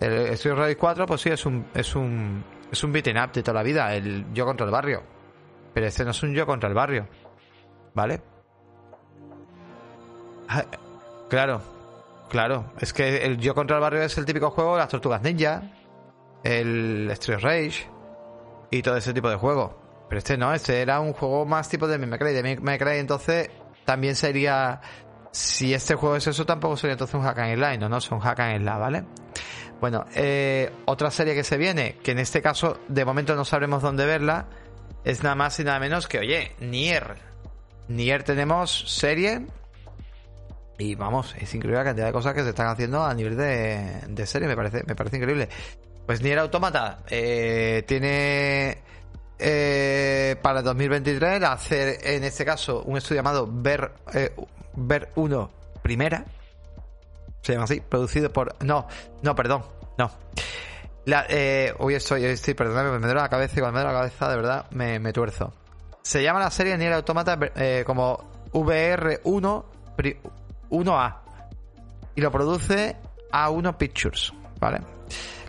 El Street Rage 4, pues sí, es un, es un, es un beaten up de toda la vida, el yo contra el barrio. Pero este no es un yo contra el barrio. ¿Vale? Ah, claro, claro. Es que el yo contra el barrio es el típico juego de las tortugas ninja, el Street Rage y todo ese tipo de juego. Pero este no, este era un juego más tipo de Mimecray. De Mimecray, entonces también sería. Si este juego es eso, tampoco sería entonces un hack and slash, no, no, son hack and slash, ¿vale? Bueno, eh, otra serie que se viene, que en este caso de momento no sabremos dónde verla, es nada más y nada menos que, oye, Nier. Nier tenemos serie y vamos, es increíble la cantidad de cosas que se están haciendo a nivel de, de serie, me parece, me parece increíble. Pues Nier Automata eh, tiene eh, para 2023 hacer en este caso un estudio llamado Ver, Ver 1 Primera. Se llama así, producido por... No, no, perdón, no. La, eh, hoy estoy, estoy, perdóname, me duele la cabeza y cuando me duele la cabeza de verdad me, me tuerzo. Se llama la serie Nier Automata eh, como VR1 1A y lo produce A1 Pictures, ¿vale?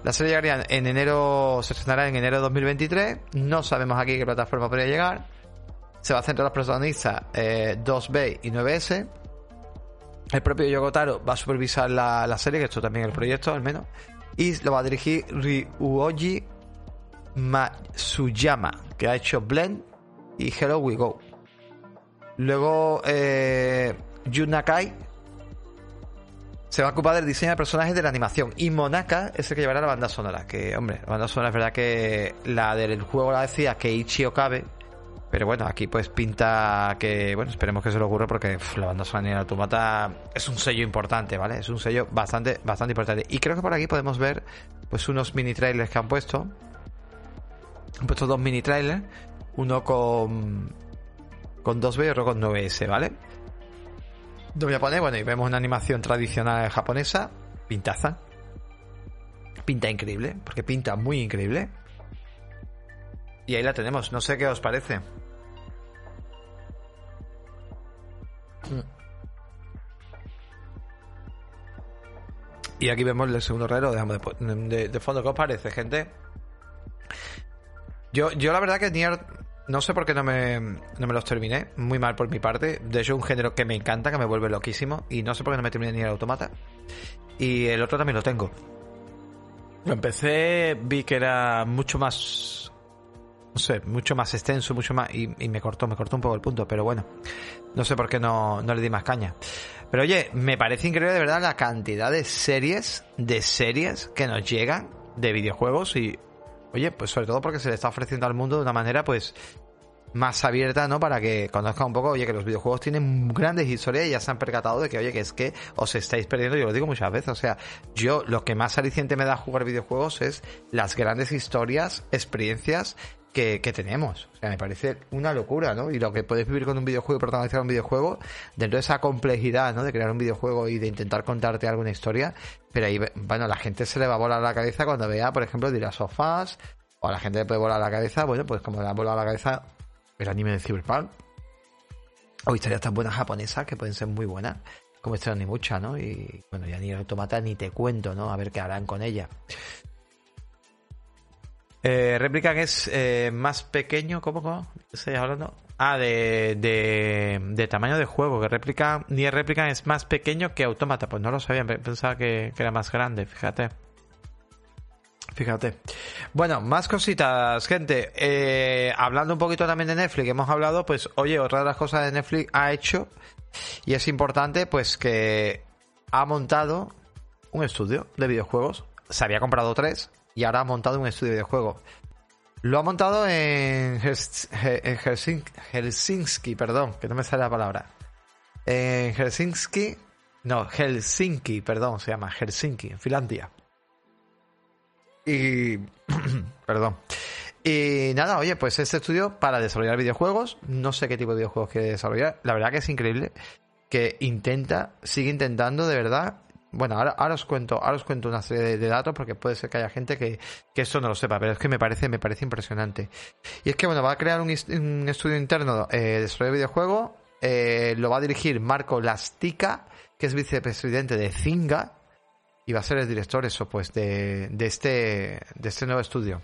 La serie llegaría en enero, se estrenará en enero de 2023. No sabemos aquí qué plataforma podría llegar. Se va a centrar los protagonistas eh, 2B y 9S. El propio Yogotaro va a supervisar la, serie, que esto también es el proyecto al menos. Y lo va a dirigir Ryuoji Matsuyama, que ha hecho Blend y Hello We Go. Luego eh, Jun Nakai se va a ocupar del diseño de personajes de la animación. Y Monaka es el que llevará la banda sonora. Que, hombre, la banda sonora es verdad que la del juego la decía que Ichi Okabe. Pero bueno, aquí pues pinta que, bueno, esperemos que se lo ocurra porque la banda sonora de Automata es un sello importante, ¿vale? Es un sello bastante, bastante importante. Y creo que por aquí podemos ver pues unos mini trailers que han puesto. Han puesto dos mini trailers. Uno con, con 2B y otro con 9S, ¿vale? Lo voy a poner, bueno, y vemos una animación tradicional japonesa, pintaza. Pinta increíble, porque pinta muy increíble. Y ahí la tenemos, no sé qué os parece. Y aquí vemos el segundo dejamos de, de, fondo. ¿Qué os parece, gente? Yo, yo la verdad que Nier no sé por qué no me, no me los terminé. Muy mal por mi parte. De hecho, un género que me encanta, que me vuelve loquísimo. Y no sé por qué no me terminé ni el automata. Y el otro también lo tengo. Lo empecé, vi que era mucho más. No sé, mucho más extenso, mucho más. Y, me cortó, me cortó un poco el punto. Pero bueno, no sé por qué no, no le di más caña. Pero oye, me parece increíble de verdad la cantidad de series, de series que nos llegan de videojuegos y Oye, pues sobre todo porque se le está ofreciendo al mundo de una manera pues más abierta, ¿no? Para que conozca un poco, oye, que los videojuegos tienen grandes historias y ya se han percatado de que, oye, que es que os estáis perdiendo, yo lo digo muchas veces, o sea, yo lo que más aliciente me da jugar videojuegos es las grandes historias, experiencias que, tenemos. O sea, me parece una locura, ¿no? Y lo que puedes vivir con un videojuego y protagonizar un videojuego, dentro de esa complejidad, ¿no? De crear un videojuego y de intentar contarte alguna historia. Pero ahí, bueno, la gente se le va a volar la cabeza cuando vea, por ejemplo, dirá sofás, o a la gente le puede volar la cabeza, bueno, pues como le ha volado la cabeza el anime de Cyberpunk, o historias tan buenas japonesas que pueden ser muy buenas, como este ni mucha, ¿no? Y bueno, ya ni el automata ni te cuento, ¿no? A ver qué harán con ella. Eh, es eh, más pequeño, ¿cómo? cómo? ¿Estoy hablando? Ah, de, de, tamaño de juego, que Replican, ni Replican es más pequeño que Automata, pues no lo sabía, pensaba que, era más grande, fíjate. Fíjate. Bueno, más cositas, gente. Eh, hablando un poquito también de Netflix, hemos hablado, pues, oye, otra de las cosas de Netflix ha hecho, y es importante, pues, que ha montado un estudio de videojuegos. Se había comprado tres, y ahora ha montado un estudio de juego. Lo ha montado en, Helsinki, perdón, que no me sale la palabra. En Helsinki, no, Helsinki, perdón, se llama Helsinki, en Finlandia. Y, perdón. Y nada, oye, pues este estudio para desarrollar videojuegos, no sé qué tipo de videojuegos quiere desarrollar, la verdad que es increíble que intenta, sigue intentando de verdad bueno, ahora, os cuento, ahora os cuento una serie de, datos porque puede ser que haya gente que, que, esto no lo sepa, pero es que me parece, me parece impresionante. Y es que bueno, va a crear un, estudio interno eh, de desarrollo de videojuegos eh, lo va a dirigir Marco Lastica, que es vicepresidente de Zinga, y va a ser el director, eso, pues, de, de, este, de este nuevo estudio.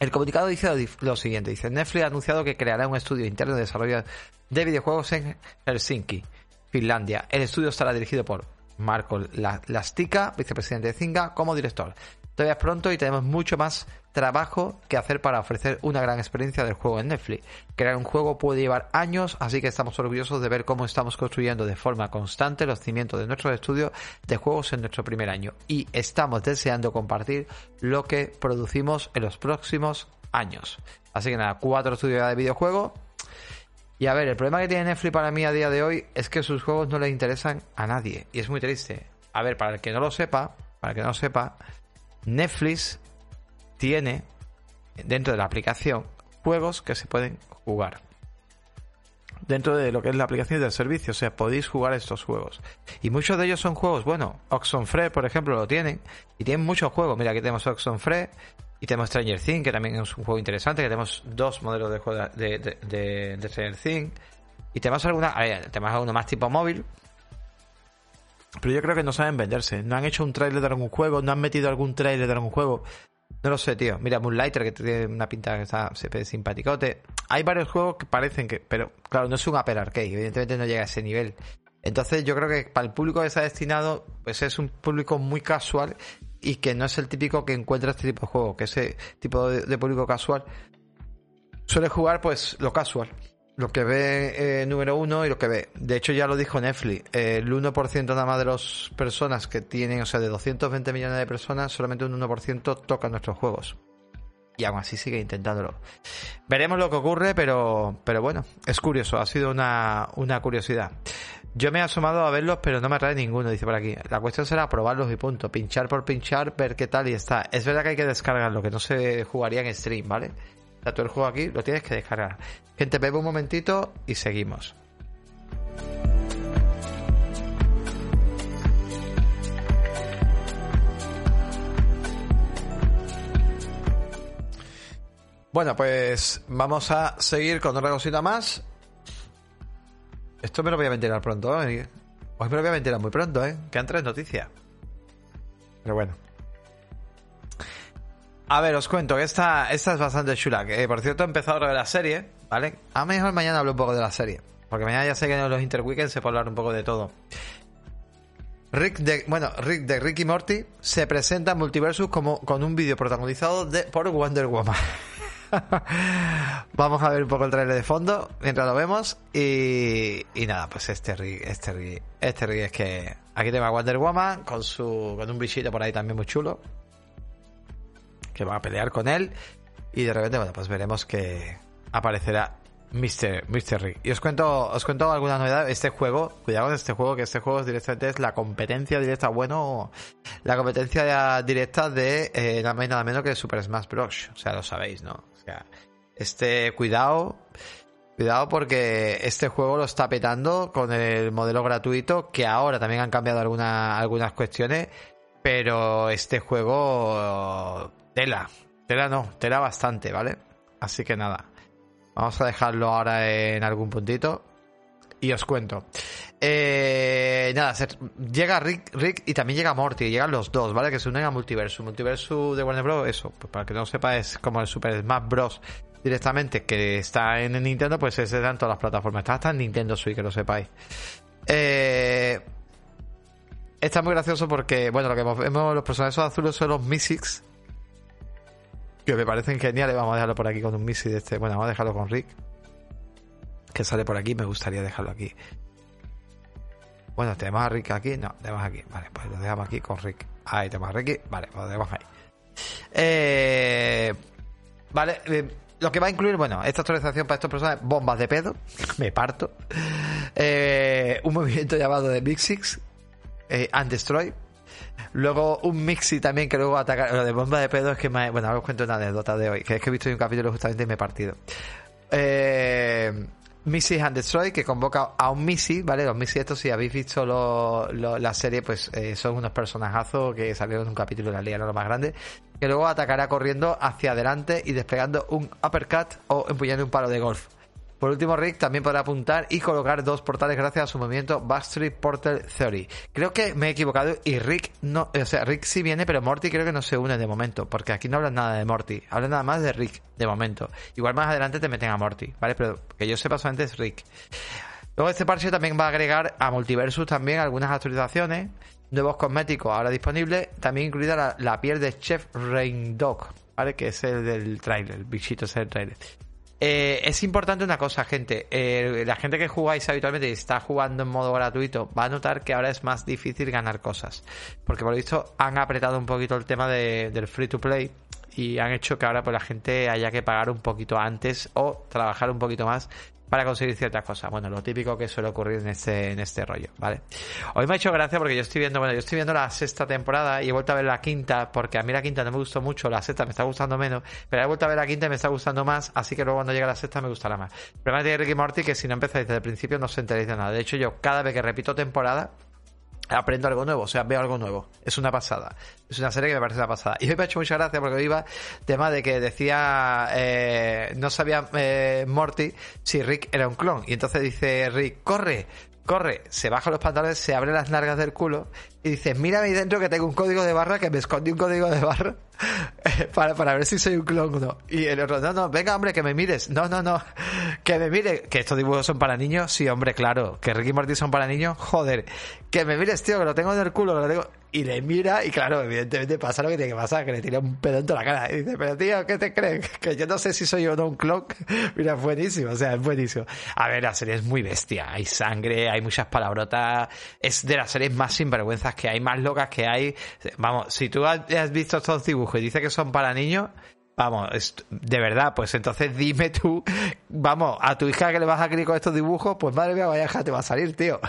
El comunicado dice lo siguiente, dice, Netflix ha anunciado que creará un estudio interno de desarrollo de videojuegos en Helsinki, Finlandia. El estudio estará dirigido por Marco Lastica, vicepresidente de Zinga, como director. Todavía es pronto y tenemos mucho más trabajo que hacer para ofrecer una gran experiencia del juego en Netflix. Crear un juego puede llevar años, así que estamos orgullosos de ver cómo estamos construyendo de forma constante los cimientos de nuestros estudios de juegos en nuestro primer año. Y estamos deseando compartir lo que producimos en los próximos años. Así que nada, cuatro estudios de videojuegos. Y a ver, el problema que tiene Netflix para mí a día de hoy es que sus juegos no le interesan a nadie. Y es muy triste. A ver, para el que no lo sepa, para el que no lo sepa, Netflix tiene dentro de la aplicación juegos que se pueden jugar. Dentro de lo que es la aplicación del servicio, o sea, podéis jugar estos juegos. Y muchos de ellos son juegos, bueno, Oxenfree, por ejemplo, lo tienen. Y tienen muchos juegos. Mira, aquí tenemos Oxenfree y tenemos Stranger Things, que también es un juego interesante, que tenemos dos modelos de juego de, Stranger Things. Y tenemos alguna, tenemos alguno más tipo móvil, pero yo creo que no saben venderse. No han hecho un trailer de algún juego, no han metido algún trailer de algún juego. No lo sé, tío. Mira, Moonlighter, que tiene una pinta que está simpaticote. Hay varios juegos que parecen que. Pero claro, no es un Upper Arcade. Evidentemente no llega a ese nivel. Entonces yo creo que para el público que está destinado, pues es un público muy casual y que no es el típico que encuentra este tipo de juego. Que ese tipo de público casual suele jugar pues lo casual lo que ve eh, número uno y lo que ve. De hecho, ya lo dijo Netflix, el 1% nada más de las personas que tienen, o sea, de 220 millones de personas, solamente un 1% tocan nuestros juegos. Y aún así sigue intentándolo. Veremos lo que ocurre, pero, pero bueno, es curioso, ha sido una, una curiosidad. Yo me he asomado a verlos, pero no me atrae ninguno, dice por aquí. La cuestión será probarlos y punto. Pinchar por pinchar, ver qué tal y está. Es verdad que hay que descargarlo, que no se jugaría en stream, ¿vale? O sea, tú el juego aquí lo tienes que descargar. Gente, bebe un momentito y seguimos. Bueno, pues vamos a seguir con otra cosita más. Esto me lo voy a ventilar pronto, ¿eh? Hoy me lo voy a ventilar muy pronto, ¿eh? Quedan tres noticias. Pero bueno. A ver, os cuento que esta, esta es bastante chula. Que, por cierto, he empezado a ver la serie, ¿vale? A lo mejor mañana hablo un poco de la serie. Porque mañana ya sé que en los interweekends se puede hablar un poco de todo. Rick de, bueno, Rick de Ricky Morty se presenta en Multiversus como con un vídeo protagonizado de, por Wonder Woman. Vamos a ver un poco el trailer de fondo mientras lo vemos. Y, nada, pues este Rick, este Rick, este Rick es que aquí tengo a Wonder Woman con su con un bichito por ahí también muy chulo que va a pelear con él. Y de repente, bueno, pues veremos que aparecerá Mr. Mr. Rick. Y os cuento, os cuento alguna novedad. Este juego, cuidado con este juego, que este juego directamente es la competencia directa, bueno, la competencia directa de eh, nada más nada menos que Super Smash Bros. O sea, lo sabéis, ¿no? Sea, este, cuidado, cuidado porque este juego lo está petando con el modelo gratuito, que ahora también han cambiado alguna, algunas cuestiones, pero este juego Tela. Tela no, tela bastante, ¿vale? Así que nada. Vamos a dejarlo ahora en algún puntito. Y os cuento. Eh, nada, llega Rick, Rick y también llega Morty. Llegan los dos, ¿vale? Que se unen a Multiverso. Multiverso de Warner Bros. Eso, pues para que no sepa, es como el Super Smash Bros. directamente que está en Nintendo, pues es de todas las plataformas. Está hasta en Nintendo Switch, que lo sepáis. Eh, está muy gracioso porque, bueno, lo que vemos, los personajes azules son los Mystics que me parecen geniales. Vamos a dejarlo por aquí con un Missy de este. Bueno, vamos a dejarlo con Rick. Que sale por aquí, me gustaría dejarlo aquí. Bueno, tenemos a Rick aquí. No, tenemos aquí. Vale, pues lo dejamos aquí con Rick. Ahí tenemos a Ricky. Vale, pues lo dejamos ahí. Eh, vale, eh, lo que va a incluir, bueno, esta actualización para estos personajes, bombas de pedo, me parto. Eh, un movimiento llamado de Mixix eh, and Destroy, Luego un Mixi también que luego ataca. Lo de bomba de pedo es que me. Bueno, os cuento una anécdota de hoy. Que es que he visto un capítulo justamente y me he partido. Eh. Missy and Destroy, que convoca a un Missy, ¿vale? Los Missy estos, si habéis visto la serie, pues eh, son unos personajazos que salieron en un capítulo de la Liga, no lo más grande, que luego atacará corriendo hacia adelante y desplegando un uppercut o empuñando un palo de golf. Por último, Rick también podrá apuntar y colocar dos portales gracias a su movimiento Backstreet Portal Theory. Creo que me he equivocado y Rick no, o sea, Rick sí viene, pero Morty creo que no se une de momento, porque aquí no hablan nada de Morty, hablan nada más de Rick de momento. Igual más adelante te meten a Morty, ¿vale? Pero que yo sepa solamente es Rick. Luego este parche también va a agregar a Multiversus también algunas actualizaciones, nuevos cosméticos ahora disponibles, también incluida la, piel de Chef Rain Dog, ¿vale? Que es el del trailer, el bichito es el trailer. Eh, es importante una cosa, gente. Eh, la gente que jugáis habitualmente y está jugando en modo gratuito va a notar que ahora es más difícil ganar cosas. Porque por lo visto han apretado un poquito el tema del free to play y han hecho que ahora pues la gente haya que pagar un poquito antes o trabajar un poquito más para conseguir ciertas cosas. Bueno, lo típico que suele ocurrir en este, en este rollo, ¿vale? Hoy me ha hecho gracia porque yo estoy viendo, bueno, yo estoy viendo la sexta temporada y he vuelto a ver la quinta, porque a mí la quinta no me gustó mucho, la sexta me está gustando menos, pero he vuelto a ver la quinta y me está gustando más, así que luego cuando llegue la sexta me gustará más. El problema de Ricky Morty que si no empezáis desde el principio no os enteréis de nada. De hecho, yo cada vez que repito temporada, aprendo algo nuevo, o sea, veo algo nuevo. Es una pasada. Es una serie que me parece una pasada. Y hoy me ha hecho mucha gracia porque iba tema de que decía, eh, no sabía eh, Morty si Rick era un clon. Y entonces dice Rick, corre, corre, se baja los pantalones, se abre las nargas del culo y dice, mira ahí dentro que tengo un código de barra, que me escondí un código de barra para, para ver si soy un clon o no. Y el otro, no, no, venga hombre, que me mires. No, no, no, que me mire. Que estos dibujos son para niños, sí, hombre, claro. Que Ricky Morty son para niños, joder. Que me mires, tío, que lo tengo en el culo, que lo tengo y le mira y claro, evidentemente pasa lo que tiene que pasar, que le tira un pedo en toda la cara. Y dice, pero tío, ¿qué te crees? Que yo no sé si soy o no un clock. Mira, es buenísimo, o sea, es buenísimo. A ver, la serie es muy bestia. Hay sangre, hay muchas palabrotas. Es de las series más sinvergüenzas que hay, más locas que hay. Vamos, si tú has visto estos dibujos y dices que son para niños, Vamos, de verdad, pues entonces dime tú, vamos, a tu hija que le vas a querer con estos dibujos, pues madre mía, vaya hija te va a salir, tío.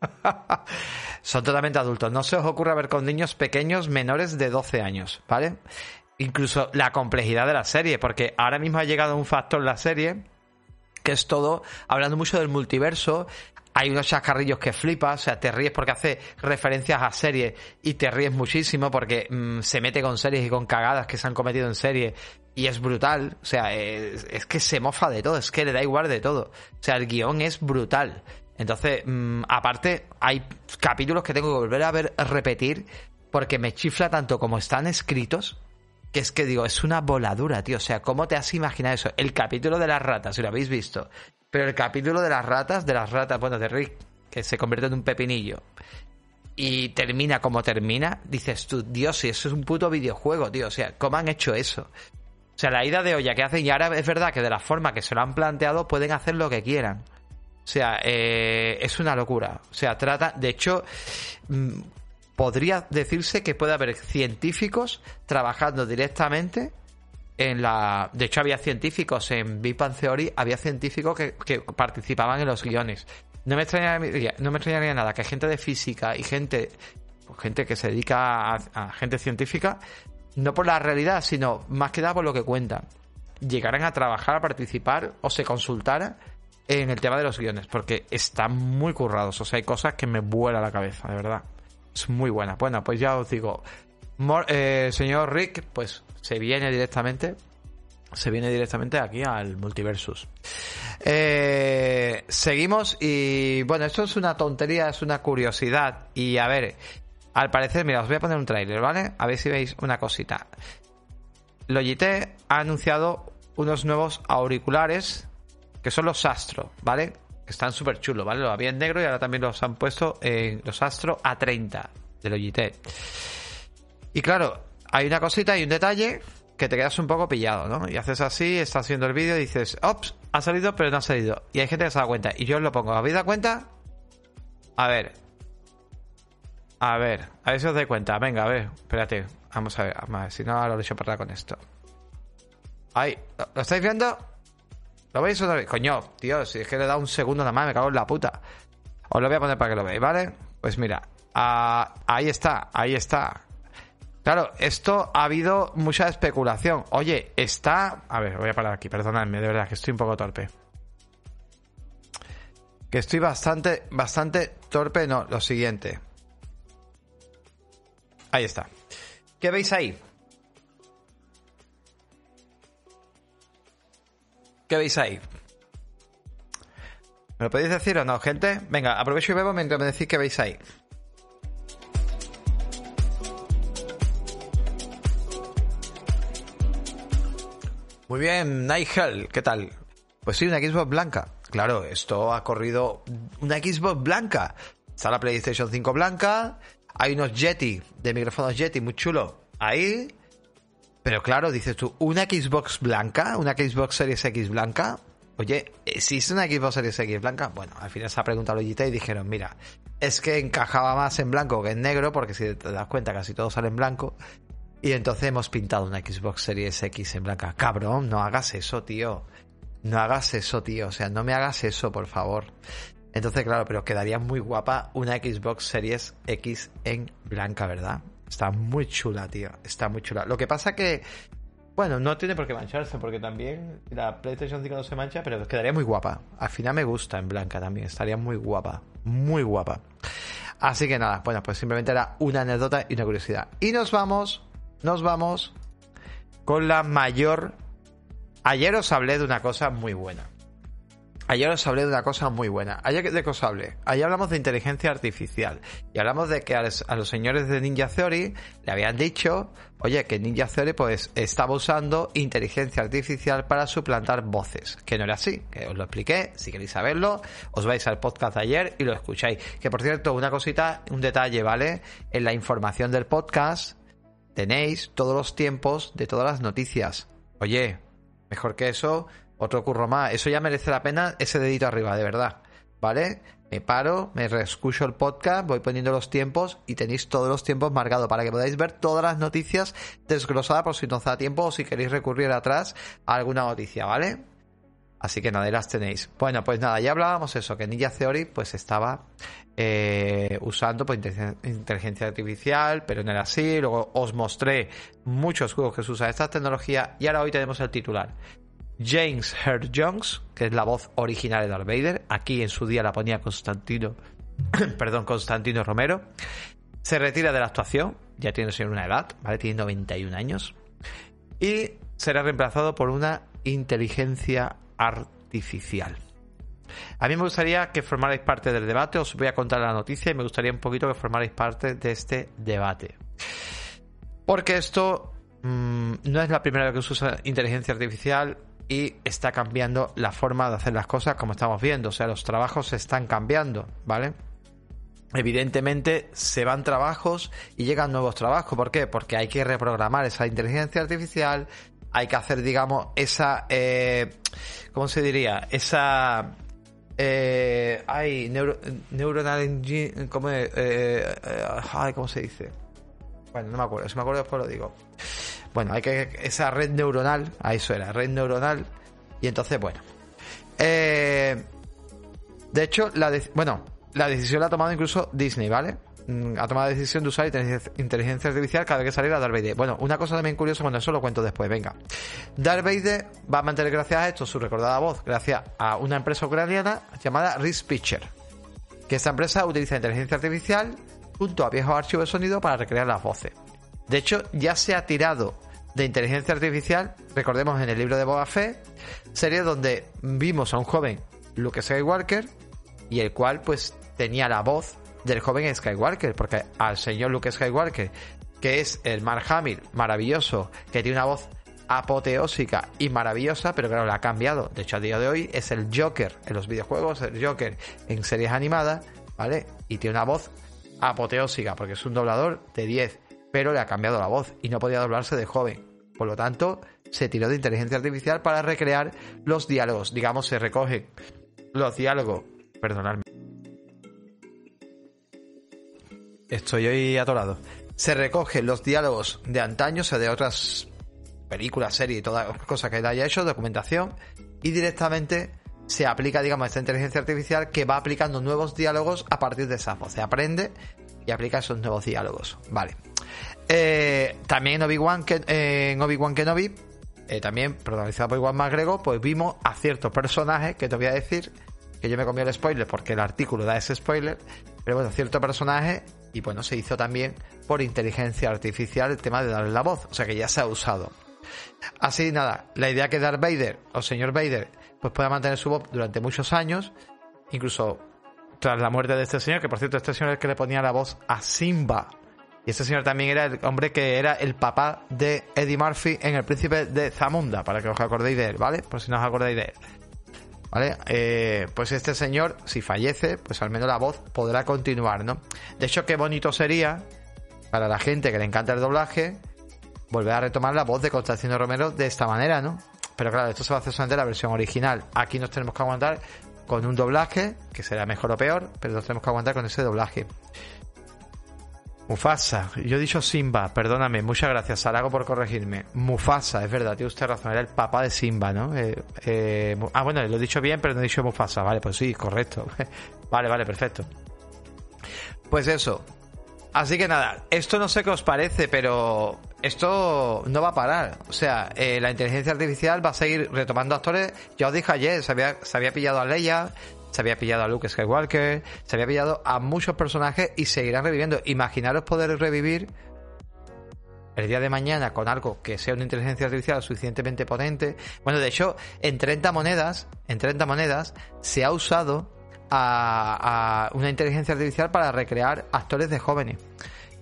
Son totalmente adultos. No se os ocurra ver con niños pequeños menores de 12 años, ¿vale? Incluso la complejidad de la serie, porque ahora mismo ha llegado un factor en la serie que es todo, hablando mucho del multiverso, hay unos chascarrillos que flipas, o sea, te ríes porque hace referencias a series y te ríes muchísimo porque mm, se mete con series y con cagadas que se han cometido en serie y es brutal, o sea, es, es, que se mofa de todo, es que le da igual de todo, o sea, el guion es brutal. Entonces, mm, aparte, hay capítulos que tengo que volver a ver, repetir, porque me chifla tanto como están escritos, que es que digo, es una voladura, tío. O sea, ¿cómo te has imaginado eso? El capítulo de las ratas, si lo habéis visto. Pero el capítulo de las ratas, de las ratas, bueno, de Rick, que se convierte en un pepinillo. Y termina como termina, dices tú, Dios, si eso es un puto videojuego, tío. O sea, ¿cómo han hecho eso? O sea, la ida de olla que hacen, y ahora es verdad que de la forma que se lo han planteado, pueden hacer lo que quieran. O sea, eh, es una locura. O sea, trata, de hecho, mm, podría decirse que puede haber científicos trabajando directamente en la... De hecho, había científicos en Big Bang Theory, había científicos que, participaban en los guiones. No me, extrañaría, nada que gente de física y gente, pues, gente que se dedica a, a gente científica, no por la realidad, sino más que nada por lo que cuentan, llegaran a trabajar, a participar o se consultaran en el tema de los guiones, porque están muy currados. O sea, hay cosas que me vuela la cabeza, de verdad. Es muy buena. Bueno, pues ya os digo, eh, señor Rick, pues se viene directamente. Se viene directamente aquí al multiversus. Eh, seguimos y bueno, esto es una tontería, es una curiosidad. Y a ver, al parecer, mira, os voy a poner un tráiler, ¿vale? A ver si veis una cosita. Logitech ha anunciado unos nuevos auriculares que son los Astro, ¿vale? Que están súper chulos, ¿vale? Lo había en negro y ahora también los han puesto en los Astro A30 de Logitech. Y claro, hay una cosita y un detalle que te quedas un poco pillado, ¿no? Y haces así, estás haciendo el vídeo y dices, ops, ha salido pero no ha salido. Y hay gente que se da cuenta. Y yo os lo pongo, ¿habéis dado cuenta? A ver. A ver, a ver si os dais cuenta. Venga, a ver, espérate. Vamos a ver, a ver si no lo he hecho para con esto. Ahí, ¿lo estáis viendo? ¿Lo veis otra vez? Coño, tío, si es que le da un segundo nada más, me cago en la puta. Os lo voy a poner para que lo veáis, ¿vale? Pues mira, ah, ahí está, ahí está. Claro, esto ha habido mucha especulación. Oye, está... A ver, voy a parar aquí, perdonadme, de verdad, que estoy un poco torpe. Que estoy bastante, bastante torpe. No, lo siguiente. Ahí está. ¿Qué veis ahí? ¿Qué veis ahí? ¿Me lo podéis decir o no, gente? Venga, aprovecho y bebo mientras me decís que veis ahí. Muy bien, Nigel, ¿qué tal? Pues sí, una Xbox blanca. Claro, esto ha corrido una Xbox blanca. Está la PlayStation 5 blanca. Hay unos Yeti, de micrófonos Yeti, muy chulo. Ahí. Pero claro, dices tú, ¿una Xbox blanca? ¿Una Xbox Series X blanca? Oye, ¿existe una Xbox Series X blanca? Bueno, al final se ha preguntado y dijeron, mira, es que encajaba más en blanco que en negro, porque si te das cuenta casi todo sale en blanco. Y entonces hemos pintado una Xbox Series X en blanca. Cabrón, no hagas eso, tío. No hagas eso, tío. O sea, no me hagas eso, por favor. Entonces, claro, pero quedaría muy guapa una Xbox Series X en blanca, ¿verdad? Está muy chula, tío. Está muy chula. Lo que pasa que bueno, no tiene por qué mancharse, porque también la PlayStation 5 no se mancha, pero quedaría muy guapa. Al final me gusta en blanca también, estaría muy guapa, muy guapa. Así que nada, bueno, pues simplemente era una anécdota y una curiosidad. Y nos vamos, nos vamos con la mayor... Ayer os hablé de una cosa muy buena. Ayer os hablé de una cosa muy buena. Ayer de qué os hablé? Ayer hablamos de inteligencia artificial. Y hablamos de que a los, señores de Ninja Theory le habían dicho, oye, que Ninja Theory pues estaba usando inteligencia artificial para suplantar voces. Que no era así, que os lo expliqué. Si queréis saberlo, os vais al podcast de ayer y lo escucháis. Que por cierto, una cosita, un detalle, ¿vale? En la información del podcast tenéis todos los tiempos de todas las noticias. Oye, mejor que eso, otro curro más. Eso ya merece la pena ese dedito arriba, de verdad. ¿Vale? Me paro, me reescucho el podcast, voy poniendo los tiempos y tenéis todos los tiempos marcados para que podáis ver todas las noticias desglosadas por si no os da tiempo o si queréis recurrir atrás a alguna noticia, ¿vale? Así que nada, las tenéis. Bueno, pues nada, ya hablábamos eso, que Ninja Theory pues estaba eh, usando pues, inteligencia artificial, pero no era así. Luego os mostré muchos juegos que se usan esta tecnología y ahora hoy tenemos el titular. James Earl Jones, que es la voz original de Darth Vader, aquí en su día la ponía Constantino, perdón, Constantino Romero, se retira de la actuación, ya tiene una edad, ¿vale? Tiene 91 años, y será reemplazado por una inteligencia artificial. A mí me gustaría que formarais parte del debate, os voy a contar la noticia y me gustaría un poquito que formarais parte de este debate. Porque esto mm, no es la primera vez que se usa inteligencia artificial, y está cambiando la forma de hacer las cosas como estamos viendo. O sea, los trabajos se están cambiando, ¿vale? Evidentemente se van trabajos y llegan nuevos trabajos. ¿Por qué? Porque hay que reprogramar esa inteligencia artificial, hay que hacer, digamos, esa... Eh, ¿Cómo se diría? Esa... Eh, ay, neuronal engine... ¿cómo, eh, eh, ay, ¿Cómo se dice? Bueno, no me acuerdo. Si me acuerdo después lo digo. Bueno, hay que esa red neuronal, a eso era, red neuronal. Y entonces, bueno. Eh, de hecho, la bueno, la decisión la ha tomado incluso Disney, ¿vale? Mm, ha tomado la decisión de usar inteligencia artificial cada vez que saliera Darth Vader. Bueno, una cosa también curiosa, bueno, eso lo cuento después, venga. Darth Vader va a mantener gracias a esto su recordada voz, gracias a una empresa ucraniana llamada Risk Pitcher. Que esta empresa utiliza inteligencia artificial junto a viejos archivos de sonido para recrear las voces. De hecho, ya se ha tirado de inteligencia artificial, recordemos en el libro de Boba Fett, serie donde vimos a un joven Luke Skywalker y el cual pues tenía la voz del joven Skywalker, porque al señor Luke Skywalker, que es el Mark Hamill maravilloso, que tiene una voz apoteósica y maravillosa, pero claro, la ha cambiado. De hecho, a día de hoy es el Joker en los videojuegos, el Joker en series animadas, ¿vale? Y tiene una voz apoteósica, porque es un doblador de 10 pero le ha cambiado la voz y no podía doblarse de joven. Por lo tanto, se tiró de inteligencia artificial para recrear los diálogos. Digamos, se recogen los diálogos. Perdonadme. Estoy hoy atorado. Se recogen los diálogos de antaño, o sea, de otras películas, series y todas cosas que haya hecho, documentación, y directamente se aplica, digamos, esta inteligencia artificial que va aplicando nuevos diálogos a partir de esa voz. Se aprende y aplica esos nuevos diálogos. Vale. Eh, también Obi-Wan en Obi-Wan Kenobi, eh, también protagonizado por Iwan McGregor, pues vimos a ciertos personajes que te voy a decir, que yo me comí el spoiler porque el artículo da ese spoiler, pero bueno, cierto personaje, y bueno, se hizo también por inteligencia artificial el tema de darle la voz, o sea que ya se ha usado. Así nada, la idea que Darth Vader o señor Vader pues pueda mantener su voz durante muchos años incluso tras la muerte de este señor, que por cierto, este señor es el que le ponía la voz a Simba. Y este señor también era el hombre que era el papá de Eddie Murphy en El Príncipe de Zamunda, para que os acordéis de él, ¿vale? Por si no os acordáis de él. ¿Vale? Eh, pues este señor, si fallece, pues al menos la voz podrá continuar, ¿no? De hecho, qué bonito sería para la gente que le encanta el doblaje volver a retomar la voz de Constantino Romero de esta manera, ¿no? Pero claro, esto se va a hacer solamente la versión original. Aquí nos tenemos que aguantar con un doblaje, que será mejor o peor, pero nos tenemos que aguantar con ese doblaje. Mufasa, yo he dicho Simba, perdóname, muchas gracias, Sarago, por corregirme. Mufasa, es verdad, tiene usted razón, era el papá de Simba, ¿no? Eh, eh, ah, bueno, lo he dicho bien, pero no he dicho Mufasa, vale, pues sí, correcto. vale, vale, perfecto. Pues eso. Así que nada, esto no sé qué os parece, pero esto no va a parar. O sea, eh, la inteligencia artificial va a seguir retomando actores. Ya os dije ayer, se había, se había pillado a Leia, se había pillado a Luke Skywalker, se había pillado a muchos personajes y seguirán reviviendo. Imaginaros poder revivir el día de mañana con algo que sea una inteligencia artificial suficientemente potente. Bueno, de hecho, en 30 monedas, en 30 monedas se ha usado a, una inteligencia artificial para recrear actores de jóvenes.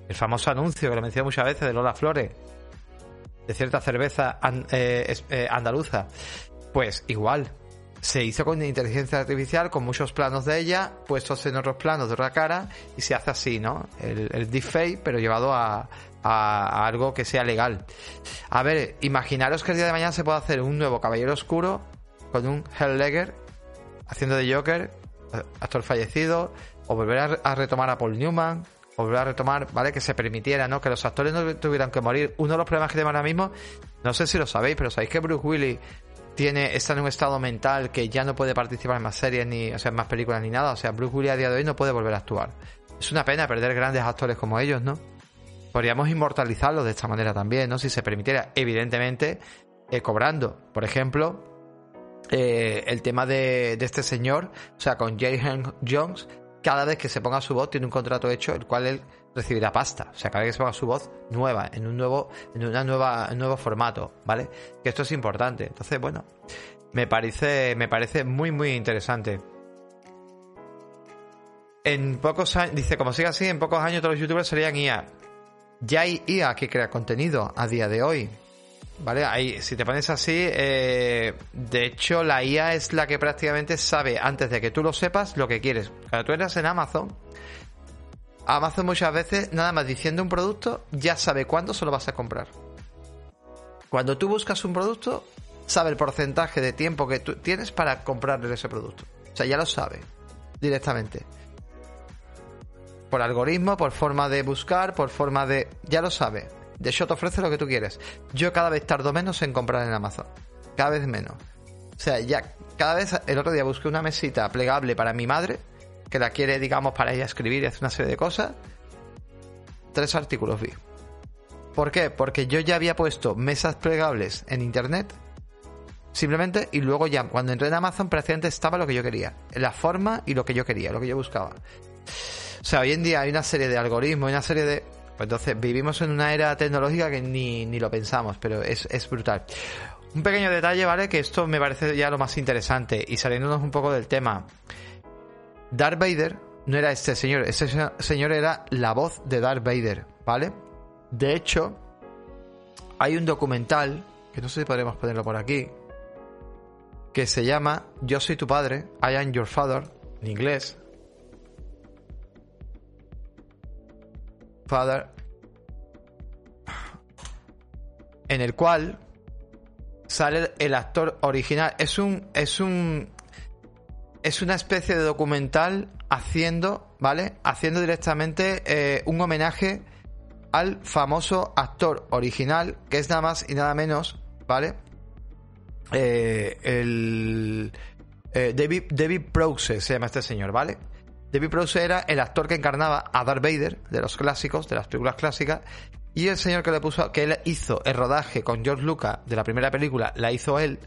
El famoso anuncio que lo mencioné muchas veces de Lola Flores, de cierta cerveza eh, eh, andaluza. Pues igual, se hizo con inteligencia artificial, con muchos planos de ella, puestos en otros planos de otra cara, y se hace así, ¿no? El, el deepfake, pero llevado a, algo que sea legal. A ver, imaginaros que el día de mañana se puede hacer un nuevo Caballero Oscuro con un Hell Ledger haciendo de Joker, actor fallecido, o volver a, retomar a Paul Newman, o volver a retomar, ¿vale? Que se permitiera, ¿no? Que los actores no tuvieran que morir. Uno de los problemas que tenemos ahora mismo, no sé si lo sabéis, pero sabéis que Bruce Willis tiene, está en un estado mental que ya no puede participar en más series, ni, o sea, en más películas ni nada. O sea, Bruce Willis a día de hoy no puede volver a actuar. Es una pena perder grandes actores como ellos, ¿no? Podríamos inmortalizarlos de esta manera también, ¿no? Si se permitiera, evidentemente, eh, cobrando. Por ejemplo, eh, el tema de, de, este señor, o sea, con J. Jones, cada vez que se ponga su voz tiene un contrato hecho, el cual él recibirá pasta. O sea, cada vez que se ponga su voz nueva, en un nuevo, en una nueva, nuevo formato, ¿vale? Que esto es importante. Entonces, bueno, me parece, me parece muy, muy interesante. En pocos años, dice, como siga así, en pocos años todos los youtubers serían IA. Ya hay IA que crea contenido a día de hoy. ¿Vale? Ahí, si te pones así, eh, de hecho, la IA es la que prácticamente sabe, antes de que tú lo sepas, lo que quieres. Cuando tú eres en Amazon, Amazon muchas veces, nada más diciendo un producto, ya sabe cuándo se lo vas a comprar. Cuando tú buscas un producto, sabe el porcentaje de tiempo que tú tienes para comprarle ese producto. O sea, ya lo sabe directamente. Por algoritmo, por forma de buscar, por forma de... Ya lo sabe. De hecho, te ofrece lo que tú quieres. Yo cada vez tardo menos en comprar en Amazon. Cada vez menos. O sea, ya cada vez... El otro día busqué una mesita plegable para mi madre que la quiere, digamos, para ella escribir y hacer una serie de cosas, tres artículos vi. ¿Por qué? Porque yo ya había puesto mesas plegables en internet, simplemente, y luego ya, cuando entré en Amazon, prácticamente estaba lo que yo quería, la forma y lo que yo quería, lo que yo buscaba. O sea, hoy en día hay una serie de algoritmos, una serie de... Pues entonces, vivimos en una era tecnológica que ni, ni lo pensamos, pero es, es brutal. Un pequeño detalle, ¿vale? Que esto me parece ya lo más interesante y saliéndonos un poco del tema. Darth Vader no era este señor, este señor era la voz de Darth Vader, ¿vale? De hecho, hay un documental, que no sé si podremos ponerlo por aquí, que se llama Yo soy tu padre, I am your father, en inglés. Father. En el cual sale el actor original. Es un. Es un es una especie de documental haciendo, ¿vale? Haciendo directamente eh, un homenaje al famoso actor original, que es nada más y nada menos, ¿vale? Eh, el eh, David, David Prowse se llama este señor, ¿vale? David Prowse era el actor que encarnaba a Darth Vader de los clásicos, de las películas clásicas, y el señor que le puso, que él hizo el rodaje con George Lucas de la primera película, la hizo él,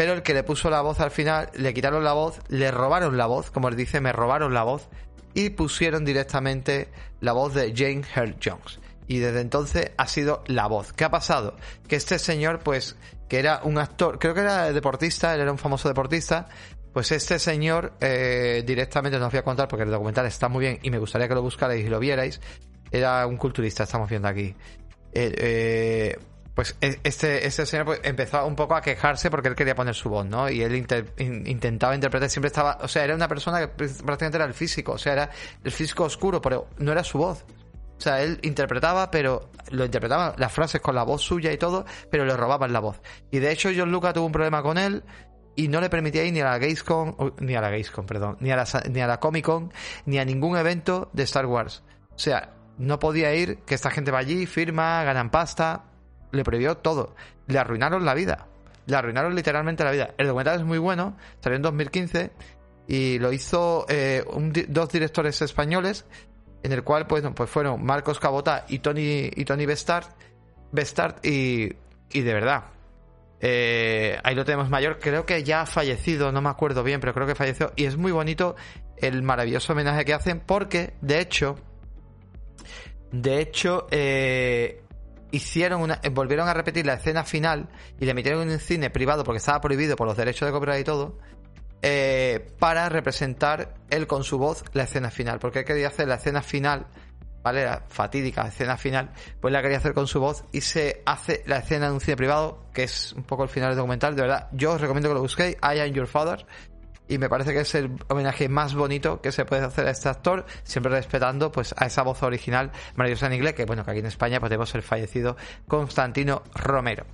pero el que le puso la voz al final, le quitaron la voz, le robaron la voz, como él dice, me robaron la voz, y pusieron directamente la voz de Jane Earl Jones. Y desde entonces ha sido la voz. ¿Qué ha pasado? Que este señor, pues, que era un actor, creo que era deportista, él era un famoso deportista, Pues este señor, eh, directamente no os voy a contar porque el documental está muy bien y me gustaría que lo buscarais y lo vierais. Era un culturista, estamos viendo aquí. Eh, eh, pues e, este, este señor pues, empezó un poco a quejarse porque él quería poner su voz, ¿no? Y él intentaba interpretar, siempre estaba, o sea, era una persona que prácticamente era el físico, o sea, era el físico oscuro, pero no era su voz. O sea, él interpretaba, pero lo interpretaba las frases con la voz suya y todo, pero le robaban la voz. Y de hecho, John Lucas tuvo un problema con él y no le permitía ir ni a la Gamescom, ni a la Gamescom, perdón, ni a la, ni a la Comic Con, ni a ningún evento de Star Wars. O sea, no podía ir, que esta gente va allí, firma, ganan pasta, le prohibió todo. Le arruinaron la vida. Le arruinaron literalmente la vida. El documental es muy bueno, salió en 2015 y lo hizo eh, dos directores españoles, en el cual pues, pues fueron Marcos Cabota y Tony, y Tony y, y de verdad, eh, ahí lo tenemos mayor, creo que ya ha fallecido, no me acuerdo bien, pero creo que falleció. Y es muy bonito el maravilloso homenaje que hacen porque, de hecho, de hecho, eh, hicieron una, volvieron a repetir la escena final y le metieron en un cine privado porque estaba prohibido por los derechos de copyright y todo. Eh, para representar él con su voz la escena final, porque él quería hacer la escena final ¿vale? La fatídica escena final, pues la quería hacer con su voz y se hace la escena en un cine privado, que es un poco el final del documental, de verdad, yo os recomiendo que lo busquéis, I Am Your Father, y me parece que es el homenaje más bonito que se puede hacer a este actor, siempre respetando pues a esa voz original maravillosa en inglés, que bueno, que aquí en España pues, el fallecido Constantino Romero.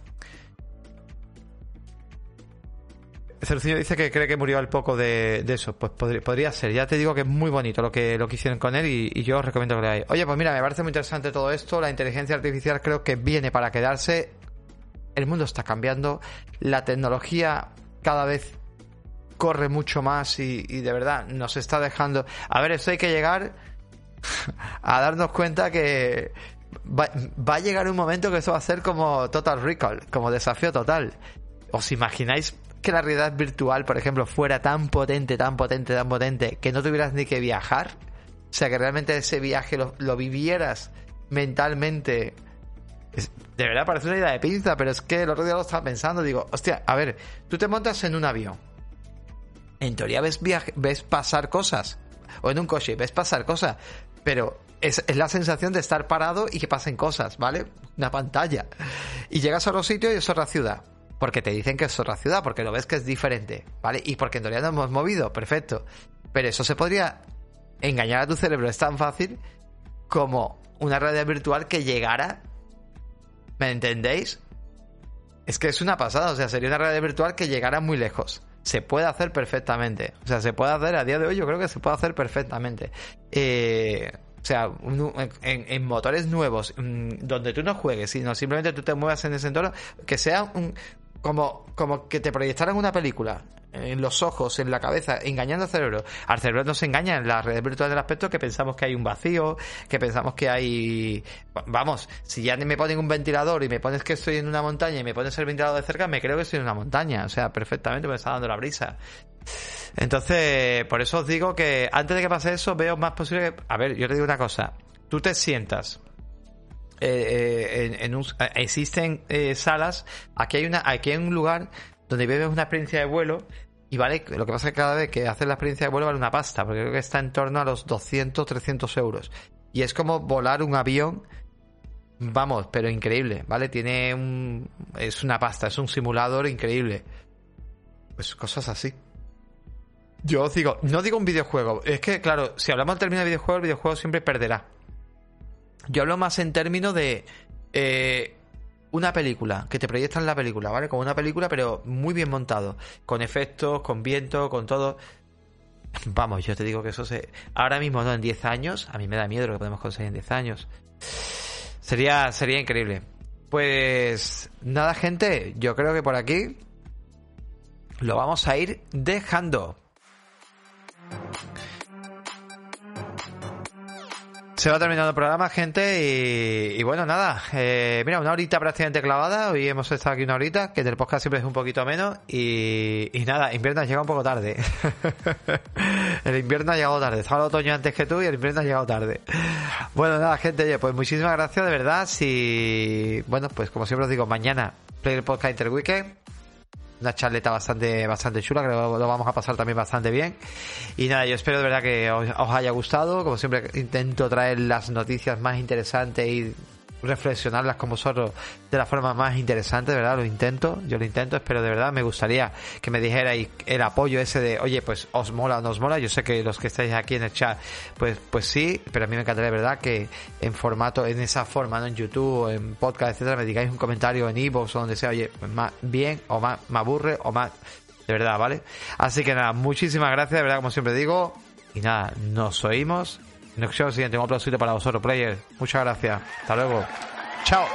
Cerucillo dice que cree que murió al poco de, eso. Pues podría, ser. Ya te digo que es muy bonito lo que, lo que hicieron con él y, yo os recomiendo que lo leáis. Oye, pues mira, me parece muy interesante todo esto. La inteligencia artificial creo que viene para quedarse. El mundo está cambiando. La tecnología cada vez corre mucho más y, de verdad nos está dejando... A ver, esto hay que llegar a darnos cuenta que va, a llegar un momento que eso va a ser como Total Recall, como desafío total. ¿Os imagináis que la realidad virtual, por ejemplo, fuera tan potente, tan potente, tan potente, que no tuvieras ni que viajar, o sea, que realmente ese viaje lo, vivieras mentalmente, de verdad parece una idea de pinza, pero es que el otro día lo estaba pensando, digo, hostia, a ver, tú te montas en un avión, en teoría ves, ves pasar cosas, o en un coche, ves pasar cosas, pero es, es, la sensación de estar parado y que pasen cosas, ¿vale? Una pantalla. Y llegas a los sitios y es otra ciudad porque te dicen que es otra ciudad, porque lo ves que es diferente, ¿vale? Y porque en realidad no hemos movido, perfecto. Pero eso se podría engañar a tu cerebro, es tan fácil como una realidad virtual que llegara, ¿me entendéis? Es que es una pasada, o sea, sería una realidad virtual que llegara muy lejos. Se puede hacer perfectamente. O sea, se puede hacer a día de hoy, yo creo que se puede hacer perfectamente. Eh, o sea, en, motores nuevos, mm, donde tú no juegues, sino simplemente tú te muevas en ese entorno, que sea un, como, como que te proyectaran una película en los ojos, en la cabeza, engañando al cerebro. Al cerebro nos engaña en la red virtual del aspecto que pensamos que hay un vacío, que pensamos que hay... Vamos, si ya me ponen un ventilador y me pones que estoy en una montaña y me pones el ventilador de cerca, me creo que estoy en una montaña. O sea, perfectamente me está dando la brisa. Entonces, por eso os digo que antes de que pase eso, veo más posible que... A ver, yo te digo una cosa. Tú te sientas eh, eh, en, existen eh, salas. Aquí hay una, aquí hay un lugar donde vives una experiencia de vuelo y vale, lo que pasa es que cada vez que haces la experiencia de vuelo vale una pasta, porque creo que está en torno a los 200, 300 euros. Y es como volar un avión, vamos, pero increíble, ¿vale? Tiene un, es una pasta, es un simulador increíble. Pues cosas así. Yo digo, no digo un videojuego, es que claro, si hablamos en términos de videojuego, el videojuego siempre perderá. Yo hablo más en términos de eh, una película, que te proyectan la película, ¿vale? Como una película, pero muy bien montado, con efectos, con viento, con todo. Vamos, yo te digo que eso se... Ahora mismo, ¿no? En 10 años, a mí me da miedo lo que podemos conseguir en 10 años. Sería, sería increíble. Pues nada, gente, yo creo que por aquí lo vamos a ir dejando. Se va terminando el programa, gente, y, bueno, nada, eh, mira, una horita prácticamente clavada, hoy hemos estado aquí una horita, que del podcast siempre es un poquito menos, y, nada, invierno ha llegado un poco tarde. el invierno ha llegado tarde, estaba el otoño antes que tú y el invierno ha llegado tarde. Bueno, nada, gente, pues muchísimas gracias, de verdad, si, bueno, pues como siempre os digo, mañana play el podcast Interweekend, una charleta bastante, bastante chula, que lo, lo, vamos a pasar también bastante bien. Y nada, yo espero de verdad que os, os haya gustado. Como siempre, intento traer las noticias más interesantes y reflexionarlas con vosotros de la forma más interesante, verdad, lo intento, yo lo intento, pero de verdad me gustaría que me dijerais el apoyo ese de, oye, pues os mola o no os mola, yo sé que los que estáis aquí en el chat, pues, pues sí, pero a mí me encantaría, de verdad, que en formato, en esa forma, ¿no? En YouTube, en podcast, etcétera, me digáis un comentario en iVoox o donde sea, oye, más bien, o más, me aburre, o más, de verdad, ¿vale? Así que nada, muchísimas gracias, de verdad, como siempre digo, y nada, nos oímos en el siguiente, un aplausito para vosotros, players. Muchas gracias. Hasta luego. Chao.